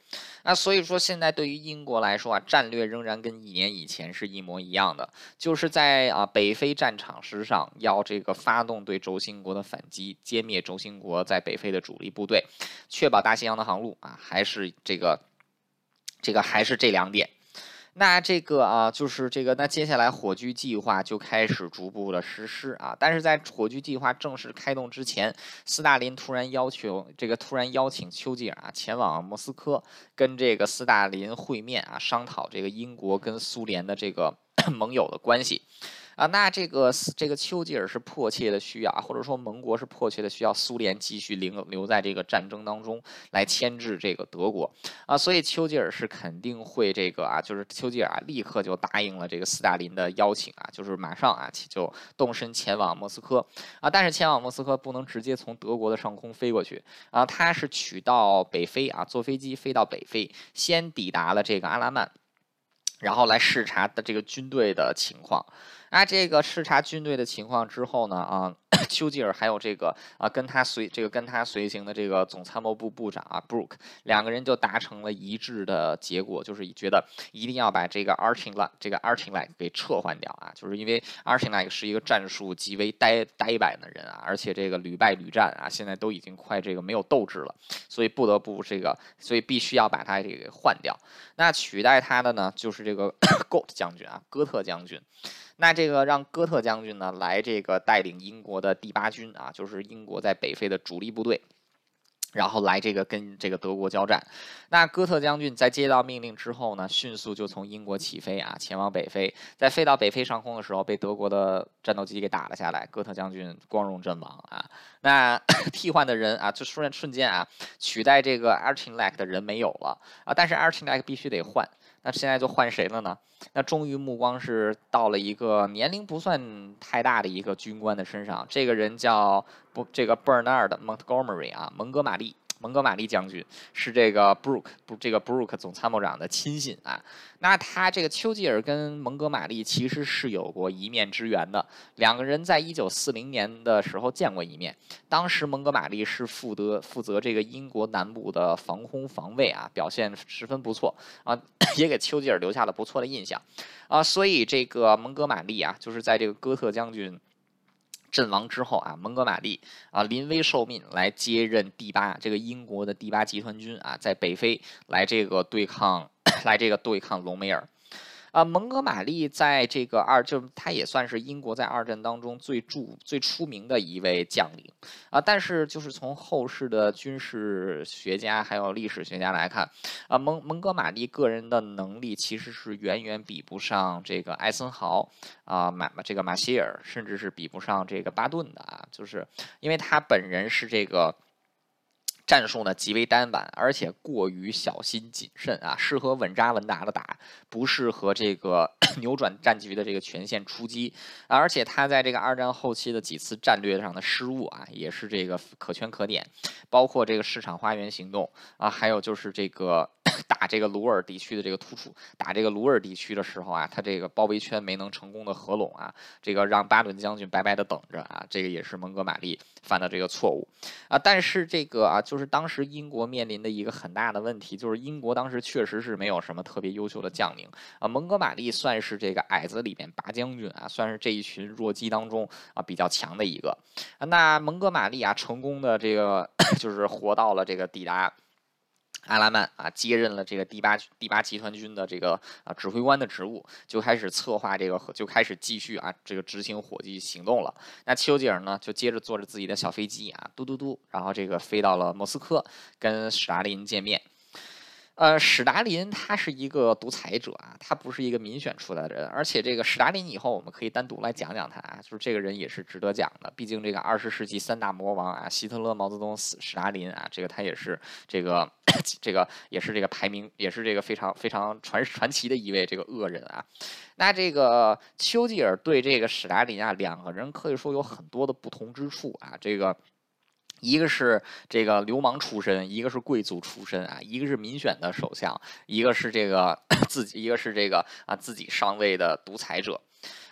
那所以说现在对于英国来说啊，战略仍然跟一年以前是一模一样的，就是在啊北非战场之上要这个发动对轴心国的反击，歼灭轴心国在北非的主力部队，确保大西洋的航路啊，还是这个这个还是这两点。那这个啊，就是这个，那接下来火炬计划就开始逐步的实施啊。但是在火炬计划正式开动之前，斯大林突然要求这个突然邀请丘吉尔啊前往莫斯科，跟这个斯大林会面啊，商讨这个英国跟苏联的这个 盟友的关系。啊，那这个这个丘吉尔是迫切的需要，或者说盟国是迫切的需要苏联继续留留在这个战争当中来牵制这个德国。啊，所以丘吉尔是肯定会这个啊，就是丘吉尔啊立刻就答应了这个斯大林的邀请啊，就是马上啊就动身前往莫斯科。啊，但是前往莫斯科不能直接从德国的上空飞过去。啊，他是取到北非啊，坐飞机飞到北非，先抵达了这个阿拉曼，然后来视察的这个军队的情况。啊这个视察军队的情况之后呢？啊，丘吉尔还有这个啊，跟他随这个跟他随行的这个总参谋部部长啊，Brook 两个人就达成了一致的结果，就是觉得一定要把这个 Arching Like 这个 Arching Like 给撤换掉啊，就是因为 Arching Like 是一个战术极为呆呆板的人啊，而且这个屡败屡战啊，现在都已经快这个没有斗志了，所以不得不这个，所以必须要把他这个换掉。那取代他的呢，就是这个 Got 将军啊，哥特将军。那这个让哥特将军呢来这个带领英国的第八军啊，就是英国在北非的主力部队，然后来这个跟这个德国交战。那哥特将军在接到命令之后呢，迅速就从英国起飞啊，前往北非。在飞到北非上空的时候，被德国的战斗机给打了下来，哥特将军光荣阵亡啊。那 替换的人啊，就瞬瞬间啊，取代这个 Archilek 的人没有了啊，但是 Archilek 必须得换。那现在就换谁了呢？那终于目光是到了一个年龄不算太大的一个军官的身上，这个人叫不这个 Bernard Montgomery 啊，蒙哥马利。蒙哥马利将军是这个 Brook 不这个 Brook 总参谋长的亲信啊。那他这个丘吉尔跟蒙哥马利其实是有过一面之缘的，两个人在一九四零年的时候见过一面。当时蒙哥马利是负责负责这个英国南部的防空防卫啊，表现十分不错啊，也给丘吉尔留下了不错的印象啊。所以这个蒙哥马利啊，就是在这个哥特将军。阵亡之后啊，蒙哥马利啊临危受命来接任第八这个英国的第八集团军啊，在北非来这个对抗 来这个对抗隆美尔。啊，蒙哥马利在这个二，就他也算是英国在二战当中最著、最出名的一位将领啊。但是，就是从后世的军事学家还有历史学家来看，啊，蒙蒙哥马利个人的能力其实是远远比不上这个艾森豪啊，马这个马歇尔，甚至是比不上这个巴顿的啊。就是因为他本人是这个。战术呢极为单板，而且过于小心谨慎啊，适合稳扎稳打的打，不适合这个 扭转战局的这个全线出击。而且他在这个二战后期的几次战略上的失误啊，也是这个可圈可点，包括这个市场花园行动啊，还有就是这个。打这个鲁尔地区的这个突出，打这个鲁尔地区的时候啊，他这个包围圈没能成功的合拢啊，这个让巴顿将军白白的等着啊，这个也是蒙哥马利犯的这个错误啊。但是这个啊，就是当时英国面临的一个很大的问题，就是英国当时确实是没有什么特别优秀的将领啊。蒙哥马利算是这个矮子里面拔将军啊，算是这一群弱鸡当中啊比较强的一个。那蒙哥马利啊，成功的这个 就是活到了这个抵达。阿拉曼啊，接任了这个第八第八集团军的这个啊指挥官的职务，就开始策划这个，就开始继续啊这个执行火炬行动了。那丘吉尔呢，就接着坐着自己的小飞机啊，嘟嘟嘟，然后这个飞到了莫斯科，跟史达林见面。呃，史达林他是一个独裁者啊，他不是一个民选出来的人，而且这个史达林以后我们可以单独来讲讲他啊，就是这个人也是值得讲的，毕竟这个二十世纪三大魔王啊，希特勒、毛泽东、史史达林啊，这个他也是这个这个也是这个排名也是这个非常非常传传奇的一位这个恶人啊。那这个丘吉尔对这个史达林啊，两个人可以说有很多的不同之处啊，这个。一个是这个流氓出身，一个是贵族出身啊，一个是民选的首相，一个是这个 自己，一个是这个啊自己上位的独裁者。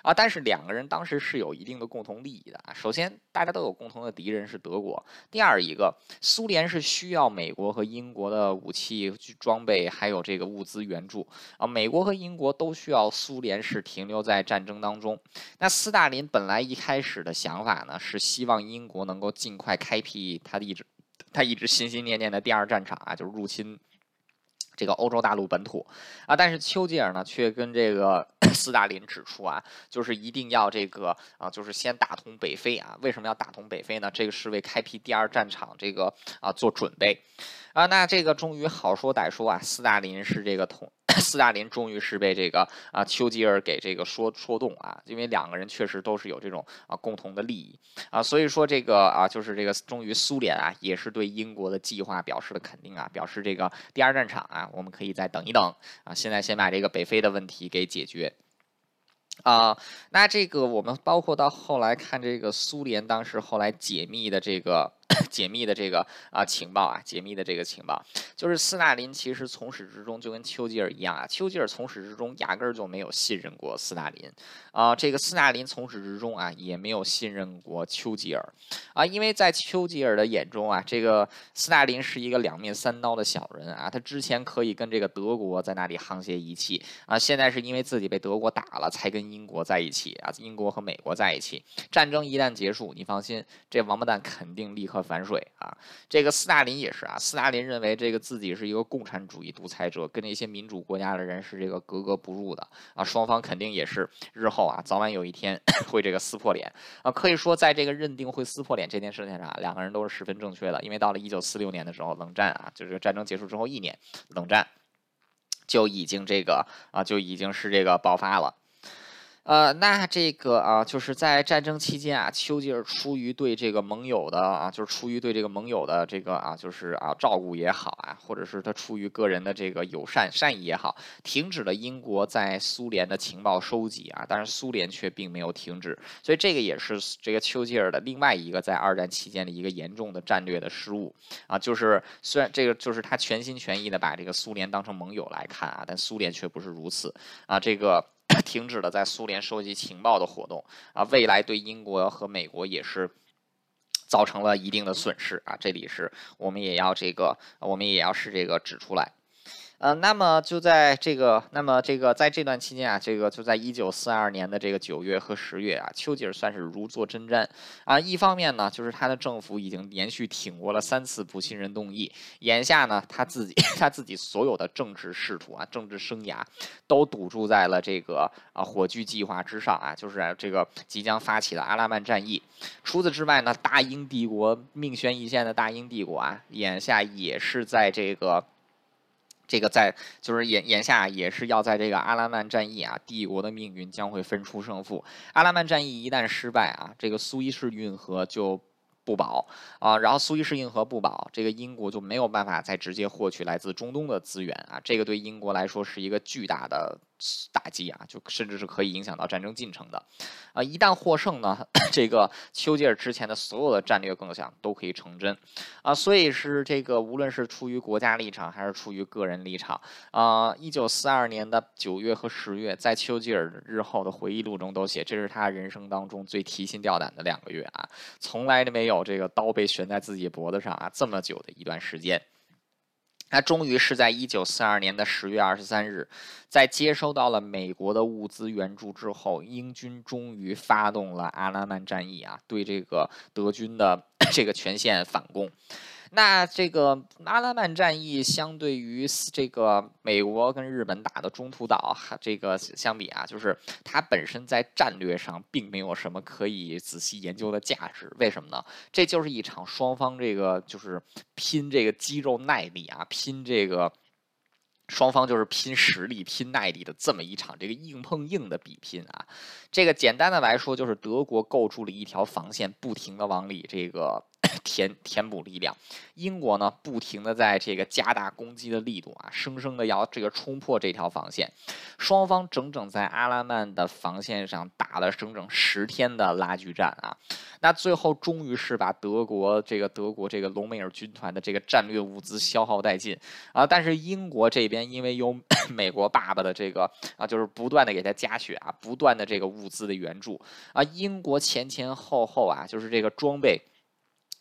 啊，但是两个人当时是有一定的共同利益的啊。首先，大家都有共同的敌人是德国；第二一个，苏联是需要美国和英国的武器装备，还有这个物资援助啊。美国和英国都需要苏联是停留在战争当中。那斯大林本来一开始的想法呢，是希望英国能够尽快开辟他的一直他一直心心念念的第二战场啊，就是入侵。这个欧洲大陆本土啊，但是丘吉尔呢，却跟这个 斯大林指出啊，就是一定要这个啊，就是先打通北非啊。为什么要打通北非呢？这个是为开辟第二战场这个啊做准备啊。那这个终于好说歹说啊，斯大林是这个同。斯大林终于是被这个啊丘吉尔给这个说说动啊，因为两个人确实都是有这种啊共同的利益啊，所以说这个啊就是这个终于苏联啊也是对英国的计划表示了肯定啊，表示这个第二战场啊我们可以再等一等啊，现在先把这个北非的问题给解决。啊，那这个我们包括到后来看这个苏联当时后来解密的这个 解密的这个啊情报啊，解密的这个情报，就是斯大林其实从始至终就跟丘吉尔一样啊，丘吉尔从始至终压根儿就没有信任过斯大林。啊，这个斯大林从始至终啊也没有信任过丘吉尔。啊，因为在丘吉尔的眼中啊，这个斯大林是一个两面三刀的小人啊，他之前可以跟这个德国在那里沆瀣一气啊，现在是因为自己被德国打了才跟。英国在一起啊，英国和美国在一起，战争一旦结束，你放心，这王八蛋肯定立刻反水啊！这个斯大林也是啊，斯大林认为这个自己是一个共产主义独裁者，跟那些民主国家的人是这个格格不入的啊，双方肯定也是日后啊，早晚有一天 会这个撕破脸啊！可以说，在这个认定会撕破脸这件事情上，两个人都是十分正确的，因为到了一九四六年的时候，冷战啊，就是战争结束之后一年，冷战就已经这个啊，就已经是这个爆发了。呃，那这个啊，就是在战争期间啊，丘吉尔出于对这个盟友的啊，就是出于对这个盟友的这个啊，就是啊照顾也好啊，或者是他出于个人的这个友善善意也好，停止了英国在苏联的情报收集啊，但是苏联却并没有停止，所以这个也是这个丘吉尔的另外一个在二战期间的一个严重的战略的失误啊，就是虽然这个就是他全心全意的把这个苏联当成盟友来看啊，但苏联却不是如此啊，这个。停止了在苏联收集情报的活动啊，未来对英国和美国也是造成了一定的损失啊。这里是我们也要这个，我们也要是这个指出来。呃，那么就在这个，那么这个在这段期间啊，这个就在一九四二年的这个九月和十月啊，丘吉尔算是如坐针毡啊。一方面呢，就是他的政府已经连续挺过了三次不信任动议，眼下呢，他自己 他自己所有的政治仕途啊，政治生涯都赌注在了这个啊火炬计划之上啊，就是这个即将发起的阿拉曼战役。除此之外呢，大英帝国命悬一线的大英帝国啊，眼下也是在这个。这个在就是眼眼下也是要在这个阿拉曼战役啊，帝国的命运将会分出胜负。阿拉曼战役一旦失败啊，这个苏伊士运河就不保啊，然后苏伊士运河不保，这个英国就没有办法再直接获取来自中东的资源啊，这个对英国来说是一个巨大的。打击啊，就甚至是可以影响到战争进程的，啊，一旦获胜呢，这个丘吉尔之前的所有的战略构想都可以成真，啊，所以是这个无论是出于国家立场还是出于个人立场，啊，一九四二年的九月和十月，在丘吉尔日后的回忆录中都写，这是他人生当中最提心吊胆的两个月啊，从来都没有这个刀被悬在自己脖子上啊这么久的一段时间。他终于是在一九四二年的十月二十三日，在接收到了美国的物资援助之后，英军终于发动了阿拉曼战役啊，对这个德军的 这个全线反攻。那这个阿拉曼战役相对于这个美国跟日本打的中途岛，这个相比啊，就是它本身在战略上并没有什么可以仔细研究的价值。为什么呢？这就是一场双方这个就是拼这个肌肉耐力啊，拼这个双方就是拼实力、拼耐力的这么一场这个硬碰硬的比拼啊。这个简单的来说，就是德国构筑了一条防线，不停的往里这个。填填补力量，英国呢不停的在这个加大攻击的力度啊，生生的要这个冲破这条防线，双方整整在阿拉曼的防线上打了整整十天的拉锯战啊，那最后终于是把德国这个德国这个隆美尔军团的这个战略物资消耗殆尽。啊，但是英国这边因为有 美国爸爸的这个啊，就是不断的给他加血啊，不断的这个物资的援助。啊，英国前前后后啊，就是这个装备。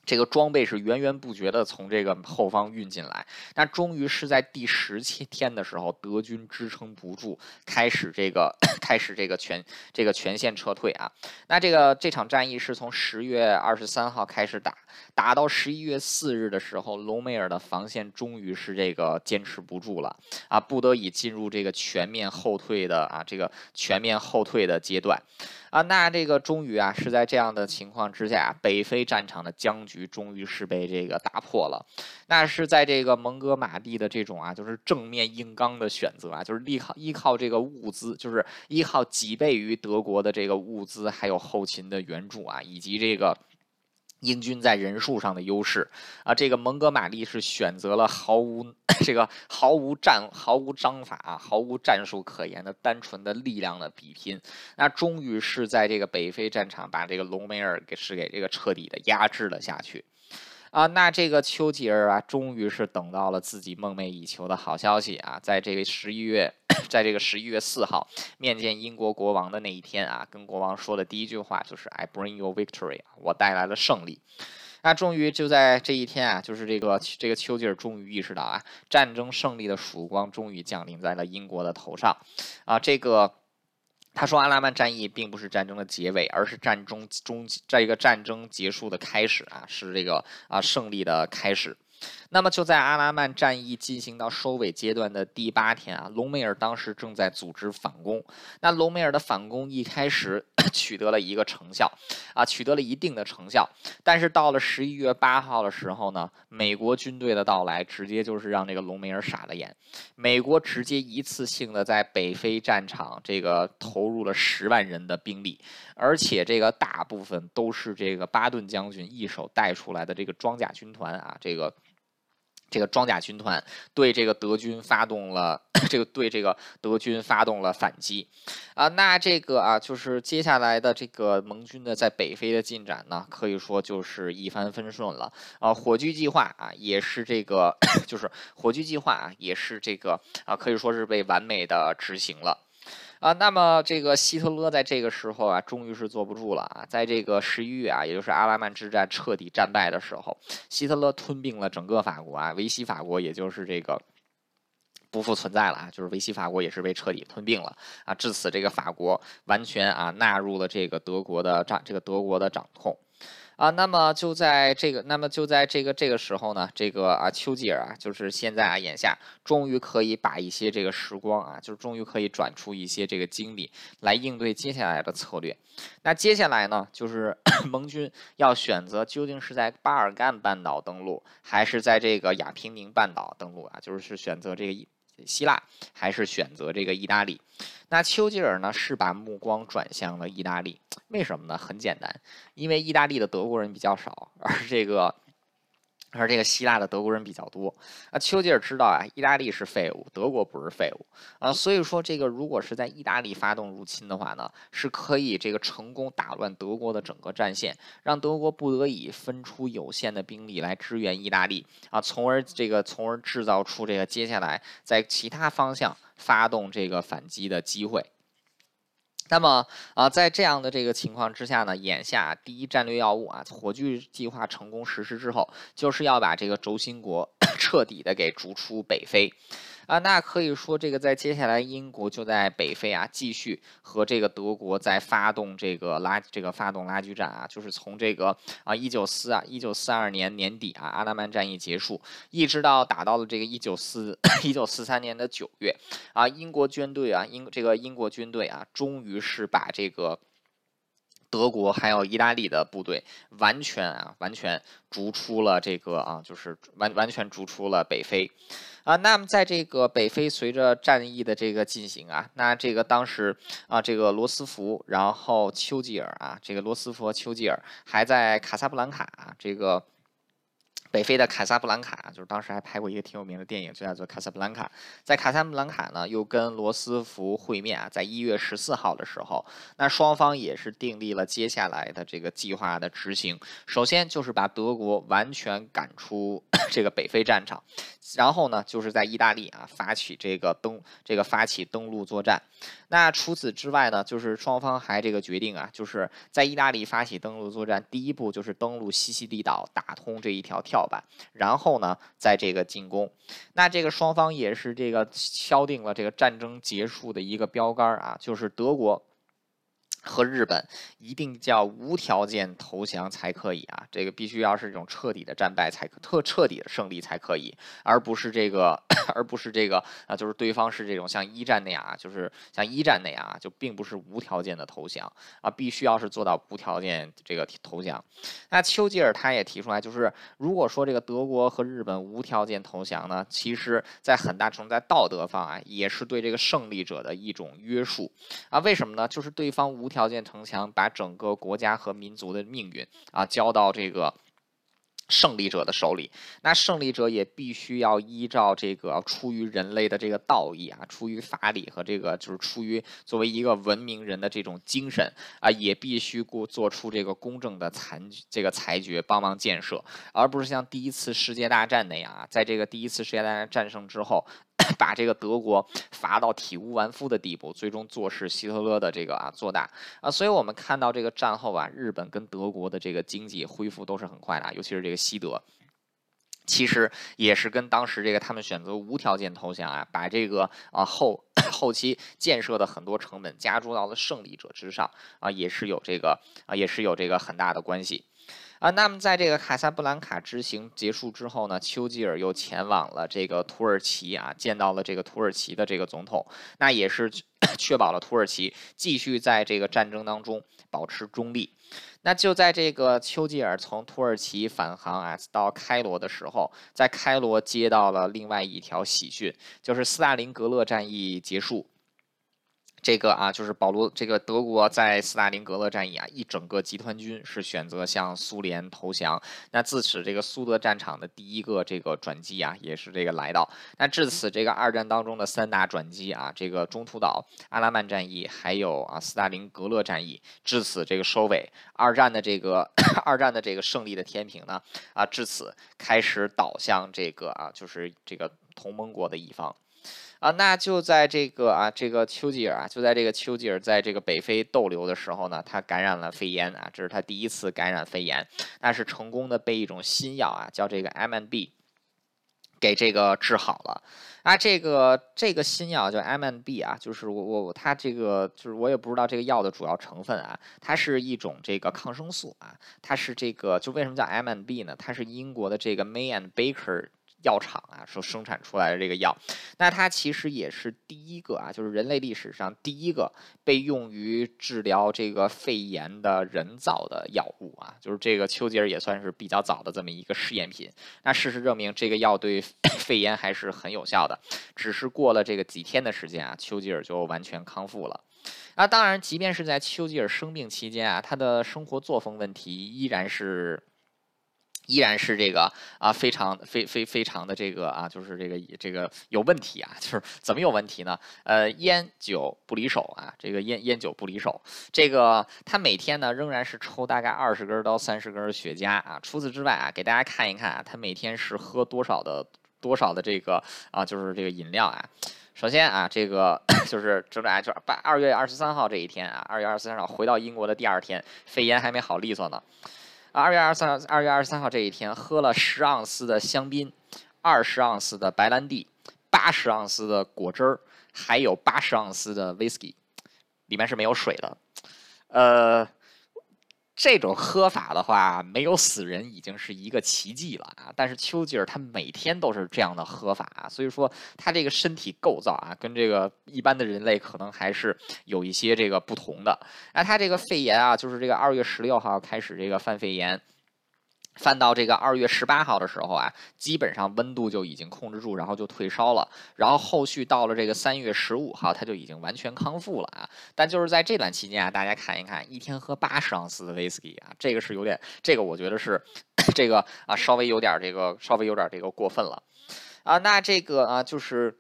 这个装备是源源不绝的从这个后方运进来，那终于是在第十七天的时候，德军支撑不住，开始这个 开始这个全这个全线撤退啊。那这个这场战役是从十月二十三号开始打，打到十一月四日的时候，隆美尔的防线终于是这个坚持不住了啊，不得已进入这个全面后退的啊这个全面后退的阶段。啊，那这个终于啊，是在这样的情况之下，北非战场的僵局终于是被这个打破了。那是在这个蒙哥马利的这种啊，就是正面硬刚的选择啊，就是依靠依靠这个物资，就是依靠几倍于德国的这个物资，还有后勤的援助啊，以及这个。英军在人数上的优势啊，这个蒙哥马利是选择了毫无 这个毫无战毫无章法啊，毫无战术可言的单纯的力量的比拼。那终于是在这个北非战场把这个隆美尔给是给这个彻底的压制了下去。啊，那这个丘吉尔啊，终于是等到了自己梦寐以求的好消息啊，在这个十一月，在这个十一月四号面见英国国王的那一天啊，跟国王说的第一句话就是 “I bring you victory”，我带来了胜利。那终于就在这一天啊，就是这个这个丘吉尔终于意识到啊，战争胜利的曙光终于降临在了英国的头上啊，这个。他说：“阿拉曼战役并不是战争的结尾，而是战争终这一个战争结束的开始啊，是这个啊胜利的开始。”那么就在阿拉曼战役进行到收尾阶段的第八天啊，隆美尔当时正在组织反攻。那隆美尔的反攻一开始 取得了一个成效，啊，取得了一定的成效。但是到了十一月八号的时候呢，美国军队的到来直接就是让这个隆美尔傻了眼。美国直接一次性的在北非战场这个投入了十万人的兵力，而且这个大部分都是这个巴顿将军一手带出来的这个装甲军团啊，这个。这个装甲军团对这个德军发动了 这个对这个德军发动了反击啊，那这个啊就是接下来的这个盟军的在北非的进展呢，可以说就是一帆风顺了啊。火炬计划啊也是这个 就是火炬计划啊也是这个啊可以说是被完美的执行了。啊，那么这个希特勒在这个时候啊，终于是坐不住了啊，在这个十一月啊，也就是阿拉曼之战彻底战败的时候，希特勒吞并了整个法国啊，维希法国，也就是这个。不复存在了啊，就是维希法国也是被彻底吞并了啊，至此这个法国完全啊纳入了这个德国的掌这个德国的掌控。啊，那么就在这个，那么就在这个这个时候呢，这个啊，丘吉尔啊，就是现在啊，眼下终于可以把一些这个时光啊，就是终于可以转出一些这个精力来应对接下来的策略。那接下来呢，就是 盟军要选择究竟是在巴尔干半岛登陆，还是在这个亚平宁半岛登陆啊？就是选择这个。希腊还是选择这个意大利？那丘吉尔呢？是把目光转向了意大利，为什么呢？很简单，因为意大利的德国人比较少，而这个。而这个希腊的德国人比较多，啊，丘吉尔知道啊，意大利是废物，德国不是废物。啊，所以说这个如果是在意大利发动入侵的话呢，是可以这个成功打乱德国的整个战线，让德国不得已分出有限的兵力来支援意大利。啊，从而这个从而制造出这个接下来在其他方向发动这个反击的机会。那么啊，在这样的这个情况之下呢，眼下第一战略要务啊，火炬计划成功实施之后，就是要把这个轴心国 彻底的给逐出北非。啊，那可以说这个在接下来，英国就在北非啊，继续和这个德国在发动这个拉这个发动拉锯战啊，就是从这个啊一九四啊一九四二年年底啊阿拉曼战役结束，一直到打到了这个一九四一九四三年的九月啊，英国军队啊英这个英国军队啊，终于是把这个。德国还有意大利的部队完全啊，完全逐出了这个啊，就是完完全逐出了北非，啊，那么在这个北非随着战役的这个进行啊，那这个当时啊，这个罗斯福，然后丘吉尔啊，这个罗斯福和丘吉尔还在卡萨布兰卡啊这个。北非的卡萨布兰卡，就是当时还拍过一个挺有名的电影，就叫做《卡萨布兰卡》。在卡萨布兰卡呢，又跟罗斯福会面啊，在一月十四号的时候，那双方也是订立了接下来的这个计划的执行。首先就是把德国完全赶出 这个北非战场，然后呢，就是在意大利啊发起这个登这个发起登陆作战。那除此之外呢，就是双方还这个决定啊，就是在意大利发起登陆作战，第一步就是登陆西西里岛，打通这一条跳好吧，然后呢，在这个进攻。那这个双方也是这个敲定了这个战争结束的一个标杆啊，就是德国。和日本一定叫无条件投降才可以啊！这个必须要是这种彻底的战败才可特彻底的胜利才可以，而不是这个，而不是这个啊，就是对方是这种像一战那样啊，就是像一战那样啊，就并不是无条件的投降啊，必须要是做到无条件这个投降。那丘吉尔他也提出来，就是如果说这个德国和日本无条件投降呢，其实在很大程度在道德方啊，也是对这个胜利者的一种约束啊。为什么呢？就是对方无。条件城墙，把整个国家和民族的命运啊交到这个胜利者的手里。那胜利者也必须要依照这个出于人类的这个道义啊，出于法理和这个就是出于作为一个文明人的这种精神啊，也必须过做出这个公正的裁这个裁决，帮忙建设，而不是像第一次世界大战那样啊，在这个第一次世界大战战胜之后。把这个德国罚到体无完肤的地步，最终坐视希特勒的这个啊做大啊，所以我们看到这个战后啊，日本跟德国的这个经济恢复都是很快的，尤其是这个西德，其实也是跟当时这个他们选择无条件投降啊，把这个啊后后期建设的很多成本加注到了胜利者之上啊，也是有这个啊，也是有这个很大的关系。啊，那么在这个卡萨布兰卡之行结束之后呢，丘吉尔又前往了这个土耳其啊，见到了这个土耳其的这个总统，那也是 确保了土耳其继续在这个战争当中保持中立。那就在这个丘吉尔从土耳其返航啊到开罗的时候，在开罗接到了另外一条喜讯，就是斯大林格勒战役结束。这个啊，就是保罗，这个德国在斯大林格勒战役啊，一整个集团军是选择向苏联投降。那自此，这个苏德战场的第一个这个转机啊，也是这个来到。那至此，这个二战当中的三大转机啊，这个中途岛、阿拉曼战役，还有啊斯大林格勒战役，至此这个收尾。二战的这个二战的这个胜利的天平呢，啊，至此开始倒向这个啊，就是这个同盟国的一方。啊，那就在这个啊，这个丘吉尔啊，就在这个丘吉尔在这个北非逗留的时候呢，他感染了肺炎啊，这是他第一次感染肺炎，但是成功的被一种新药啊，叫这个 M N B。给这个治好了。啊，这个这个新药叫 MNB 啊，就是我我它这个就是我也不知道这个药的主要成分啊，它是一种这个抗生素啊，它是这个就为什么叫 MNB 呢？它是英国的这个 May and Baker。药厂啊，所生产出来的这个药，那它其实也是第一个啊，就是人类历史上第一个被用于治疗这个肺炎的人造的药物啊，就是这个丘吉尔也算是比较早的这么一个试验品。那事实证明，这个药对肺炎还是很有效的，只是过了这个几天的时间啊，丘吉尔就完全康复了。啊，当然，即便是在丘吉尔生病期间啊，他的生活作风问题依然是。依然是这个啊，非常非非非常的这个啊，就是这个这个有问题啊，就是怎么有问题呢？呃，烟酒不离手啊，这个烟烟酒不离手。这个他每天呢仍然是抽大概二十根到三十根雪茄啊。除此之外啊，给大家看一看啊，他每天是喝多少的多少的这个啊，就是这个饮料啊。首先啊，这个 就是就是啊，就是八二月二十三号这一天啊，二月二十三号回到英国的第二天，肺炎还没好利索呢。二月二十三，二月二十三号这一天，喝了十盎司的香槟，二十盎司的白兰地，八十盎司的果汁儿，还有八十盎司的 whisky，里面是没有水的，呃。这种喝法的话，没有死人已经是一个奇迹了啊！但是丘吉尔他每天都是这样的喝法，所以说他这个身体构造啊，跟这个一般的人类可能还是有一些这个不同的。那他这个肺炎啊，就是这个二月十六号开始这个犯肺炎。翻到这个二月十八号的时候啊，基本上温度就已经控制住，然后就退烧了。然后后续到了这个三月十五号，他就已经完全康复了啊。但就是在这段期间啊，大家看一看，一天喝八十盎司的威士忌啊，这个是有点，这个我觉得是这个啊，稍微有点这个，稍微有点这个过分了啊。那这个啊，就是。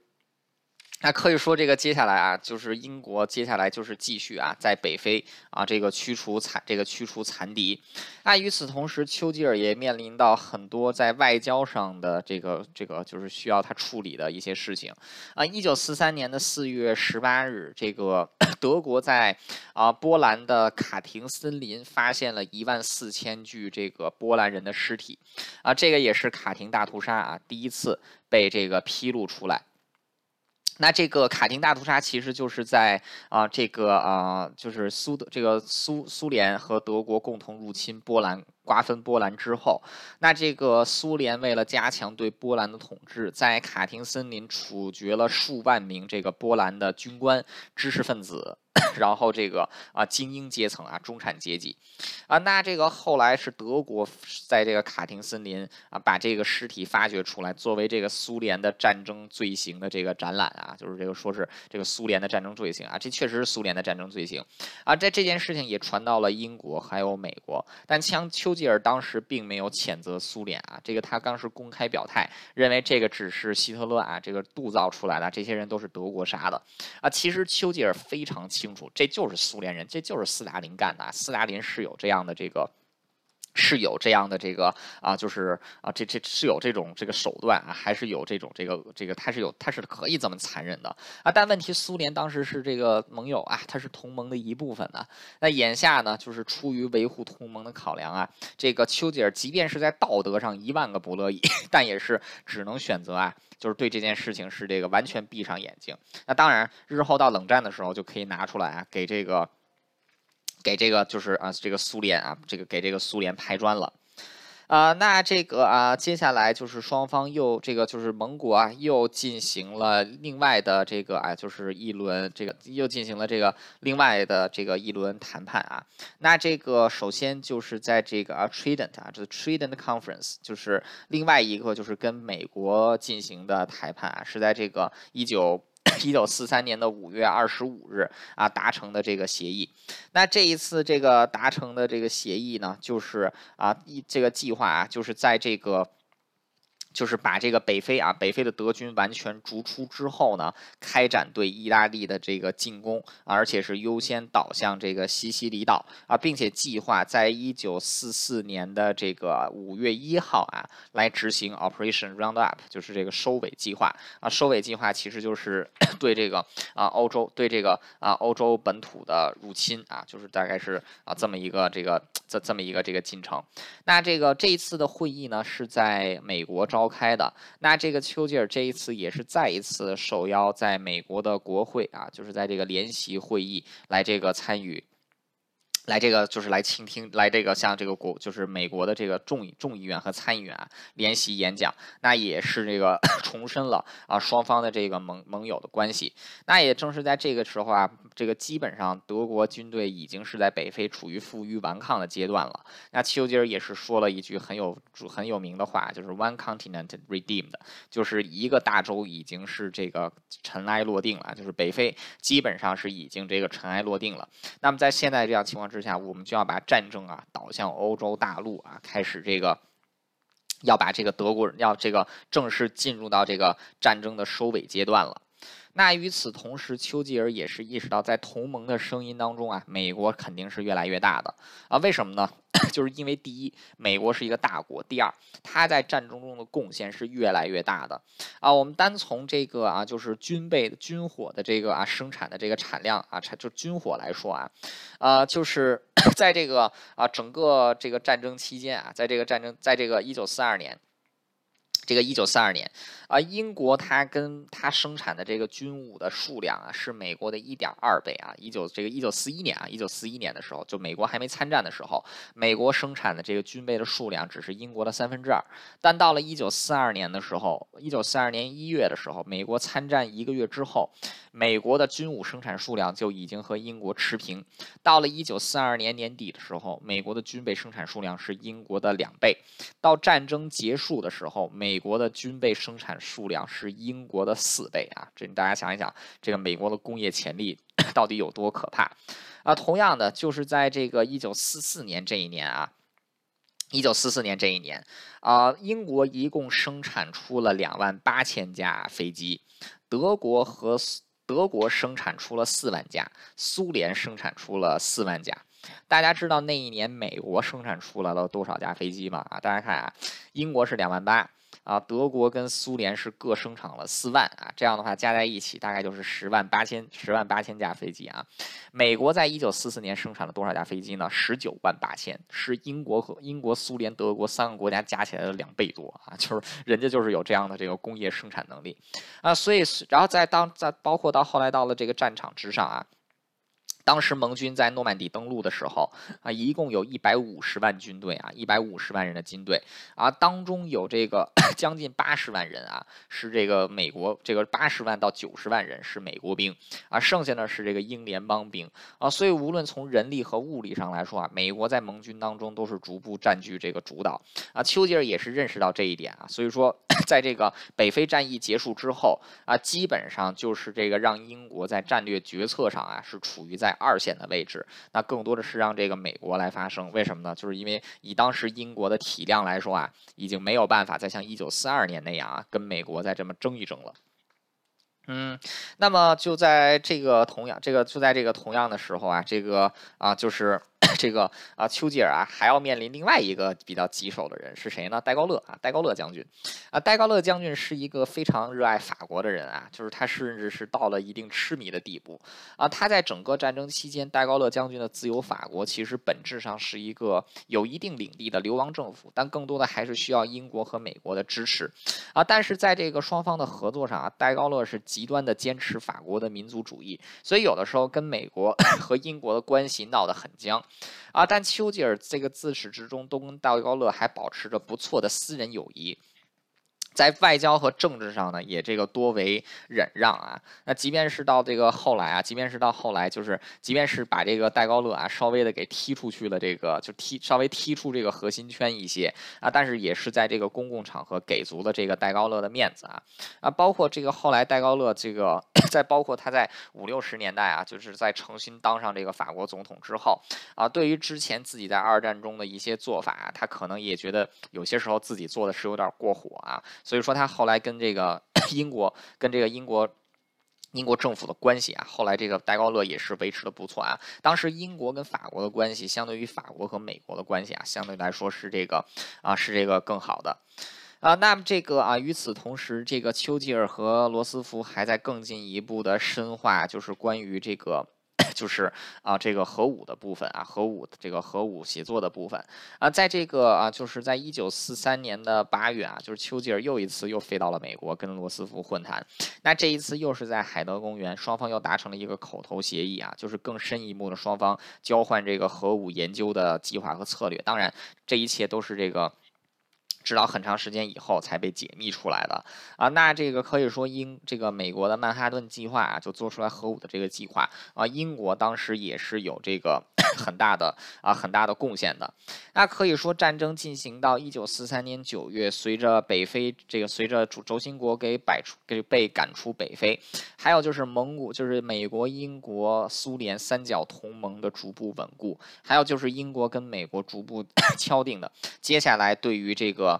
那可以说，这个接下来啊，就是英国接下来就是继续啊，在北非啊，这个驱除残这个驱除残敌。那与此同时，丘吉尔也面临到很多在外交上的这个这个，就是需要他处理的一些事情。啊，一九四三年的四月十八日，这个 德国在啊波兰的卡廷森林发现了一万四千具这个波兰人的尸体。啊，这个也是卡廷大屠杀啊第一次被这个披露出来。那这个卡廷大屠杀其实就是在啊，这个啊，就是苏德这个苏苏联和德国共同入侵波兰。瓜分波兰之后，那这个苏联为了加强对波兰的统治，在卡廷森林处决了数万名这个波兰的军官、知识分子，然后这个啊精英阶层啊中产阶级啊，那这个后来是德国在这个卡廷森林啊把这个尸体发掘出来，作为这个苏联的战争罪行的这个展览啊，就是这个说是这个苏联的战争罪行啊，这确实是苏联的战争罪行啊，在这件事情也传到了英国还有美国，但枪秋。丘吉尔当时并没有谴责苏联啊，这个他当时公开表态，认为这个只是希特勒啊，这个杜造出来的，这些人都是德国杀的啊。其实丘吉尔非常清楚，这就是苏联人，这就是斯大林干的，斯大林是有这样的这个。是有这样的这个啊，就是啊，这这是有这种这个手段啊，还是有这种这个这个，他是有他是可以这么残忍的啊。但问题，苏联当时是这个盟友啊，他是同盟的一部分呢。那眼下呢，就是出于维护同盟的考量啊，这个丘吉尔即便是在道德上一万个不乐意，但也是只能选择啊，就是对这件事情是这个完全闭上眼睛。那当然，日后到冷战的时候就可以拿出来啊，给这个。给这个就是啊，这个苏联啊，这个给这个苏联拍砖了，啊，那这个啊，接下来就是双方又这个就是盟国啊，又进行了另外的这个啊，就是一轮这个又进行了这个另外的这个一轮谈判啊。那这个首先就是在这个啊，Trident 啊，这 Trident Conference 就是另外一个就是跟美国进行的谈判啊，是在这个一九。一九四三年的五月二十五日啊，达成的这个协议。那这一次这个达成的这个协议呢，就是啊，一这个计划啊，就是在这个。就是把这个北非啊，北非的德军完全逐出之后呢，开展对意大利的这个进攻，而且是优先导向这个西西里岛啊，并且计划在一九四四年的这个五月一号啊，来执行 Operation Roundup，就是这个收尾计划啊。收尾计划其实就是 对这个啊欧洲对这个啊欧洲本土的入侵啊，就是大概是啊这么一个这个这这么一个这个进程。那这个这一次的会议呢，是在美国召。召开的。那这个丘吉尔这一次也是再一次受邀在美国的国会啊，就是在这个联席会议来这个参与。来这个就是来倾听，来这个像这个国就是美国的这个众众议院和参议院啊联席演讲，那也是这个 重申了啊双方的这个盟盟友的关系。那也正是在这个时候啊，这个基本上德国军队已经是在北非处于负隅顽抗的阶段了。那丘吉尔也是说了一句很有很有名的话，就是 “One continent redeemed”，就是一个大洲已经是这个尘埃落定了，就是北非基本上是已经这个尘埃落定了。那么在现在这样情况。之下，我们就要把战争啊导向欧洲大陆啊，开始这个要把这个德国人要这个正式进入到这个战争的收尾阶段了。那与此同时，丘吉尔也是意识到，在同盟的声音当中啊，美国肯定是越来越大的啊。为什么呢？就是因为第一，美国是一个大国；第二，它在战争中的贡献是越来越大的啊。我们单从这个啊，就是军备、军火的这个啊生产的这个产量啊，产就军火来说啊，啊，就是 在这个啊整个这个战争期间啊，在这个战争，在这个一九四二年。这个一九四二年，啊，英国它跟它生产的这个军武的数量啊，是美国的一点二倍啊。一九这个一九四一年啊，一九四一年的时候，就美国还没参战的时候，美国生产的这个军备的数量只是英国的三分之二。但到了一九四二年的时候，一九四二年一月的时候，美国参战一个月之后，美国的军武生产数量就已经和英国持平。到了一九四二年年底的时候，美国的军备生产数量是英国的两倍。到战争结束的时候，美国的军备生产数量是英国的四倍啊！这大家想一想，这个美国的工业潜力 到底有多可怕啊？同样的，就是在这个一九四四年这一年啊，一九四四年这一年啊，英国一共生产出了两万八千架飞机，德国和德国生产出了四万架，苏联生产出了四万架。大家知道那一年美国生产出来了多少架飞机吗？啊，大家看啊，英国是两万八啊，德国跟苏联是各生产了四万啊，这样的话加在一起大概就是十万八千十万八千架飞机啊。美国在一九四四年生产了多少架飞机呢？十九万八千，是英国和英国、苏联、德国三个国家加起来的两倍多啊，就是人家就是有这样的这个工业生产能力啊，所以然后在当在包括到后来到了这个战场之上啊。当时盟军在诺曼底登陆的时候啊，一共有一百五十万军队啊，一百五十万人的军队啊，当中有这个 将近八十万人啊，是这个美国这个八十万到九十万人是美国兵啊，剩下呢是这个英联邦兵啊，所以无论从人力和物力上来说啊，美国在盟军当中都是逐步占据这个主导啊。丘吉尔也是认识到这一点啊，所以说 在这个北非战役结束之后啊，基本上就是这个让英国在战略决策上啊是处于在。二线的位置，那更多的是让这个美国来发声。为什么呢？就是因为以当时英国的体量来说啊，已经没有办法再像一九四二年那样啊，跟美国再这么争一争了。嗯，那么就在这个同样，这个就在这个同样的时候啊，这个啊就是。这个啊，丘吉尔啊，还要面临另外一个比较棘手的人是谁呢？戴高乐啊，戴高乐将军啊，戴高乐将军是一个非常热爱法国的人啊，就是他甚至是到了一定痴迷的地步啊。他在整个战争期间，戴高乐将军的自由法国其实本质上是一个有一定领地的流亡政府，但更多的还是需要英国和美国的支持啊。但是在这个双方的合作上啊，戴高乐是极极端的坚持法国的民族主义，所以有的时候跟美国 和英国的关系闹得很僵。啊，但丘吉尔这个自始至终都跟戴高乐还保持着不错的私人友谊。在外交和政治上呢，也这个多为忍让啊。那即便是到这个后来啊，即便是到后来，就是即便是把这个戴高乐啊稍微的给踢出去了，这个就踢稍微踢出这个核心圈一些啊，但是也是在这个公共场合给足了这个戴高乐的面子啊啊，包括这个后来戴高乐这个，在包括他在五六十年代啊，就是在诚心当上这个法国总统之后啊，对于之前自己在二战中的一些做法，他可能也觉得有些时候自己做的是有点过火啊。所以说，他后来跟这个 英国、跟这个英国、英国政府的关系啊，后来这个戴高乐也是维持的不错啊。当时英国跟法国的关系，相对于法国和美国的关系啊，相对来说是这个啊，是这个更好的啊。那么这个啊，与此同时，这个丘吉尔和罗斯福还在更进一步的深化，就是关于这个 就是啊这个核武的部分啊，核武这个核武协作的部分啊，在这个啊就是在一九四三年的八月啊，就是丘吉尔又一次又飞到了美国跟罗斯福会谈，那这一次又是在海德公园，双方又达成了一个口头协议啊，就是更深一步的双方交换这个核武研究的计划和策略，当然这一切都是这个。直到很长时间以后才被解密出来的啊，那这个可以说英这个美国的曼哈顿计划啊，就做出来核武的这个计划啊，英国当时也是有这个 很大的啊很大的贡献的。那可以说战争进行到一九四三年九月，随着北非这个随着轴轴心国给摆出给被赶出北非，还有就是蒙古就是美国、英国、苏联三角同盟的逐步稳固，还有就是英国跟美国逐步 敲定的，接下来对于这个。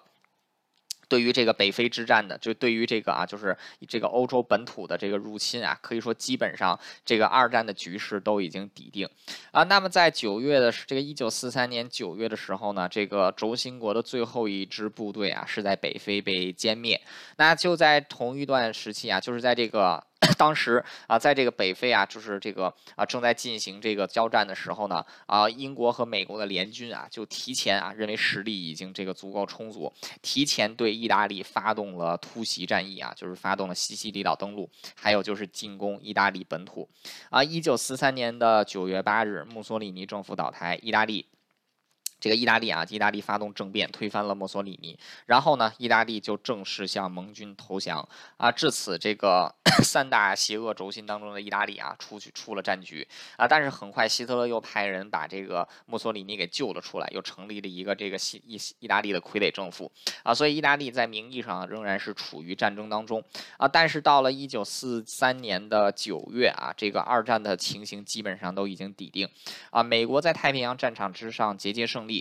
对于这个北非之战的，就对于这个啊，就是这个欧洲本土的这个入侵啊，可以说基本上这个二战的局势都已经抵定啊。那么在九月的这个一九四三年九月的时候呢，这个轴心国的最后一支部队啊，是在北非被歼灭。那就在同一段时期啊，就是在这个。当时啊，在这个北非啊，就是这个啊正在进行这个交战的时候呢，啊，英国和美国的联军啊，就提前啊认为实力已经这个足够充足，提前对意大利发动了突袭战役啊，就是发动了西西里岛登陆，还有就是进攻意大利本土。啊，一九四三年的九月八日，墨索里尼政府倒台，意大利。这个意大利啊，意大利发动政变，推翻了墨索里尼，然后呢，意大利就正式向盟军投降啊。至此，这个 三大邪恶轴心当中的意大利啊，出去出了战局啊。但是很快，希特勒又派人把这个墨索里尼给救了出来，又成立了一个这个西意意大利的傀儡政府啊。所以，意大利在名义上仍然是处于战争当中啊。但是到了一九四三年的九月啊，这个二战的情形基本上都已经底定啊。美国在太平洋战场之上节节胜利。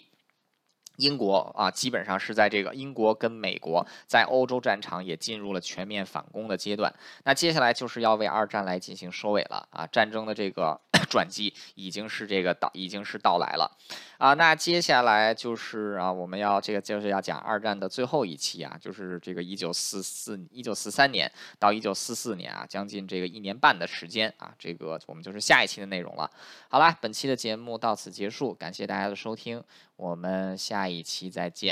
英国啊，基本上是在这个英国跟美国在欧洲战场也进入了全面反攻的阶段。那接下来就是要为二战来进行收尾了啊！战争的这个转机已经是这个到已经是到来了啊！那接下来就是啊，我们要这个就是要讲二战的最后一期啊，就是这个一九四四一九四三年到一九四四年啊，将近这个一年半的时间啊，这个我们就是下一期的内容了。好啦，本期的节目到此结束，感谢大家的收听。我们下一期再见。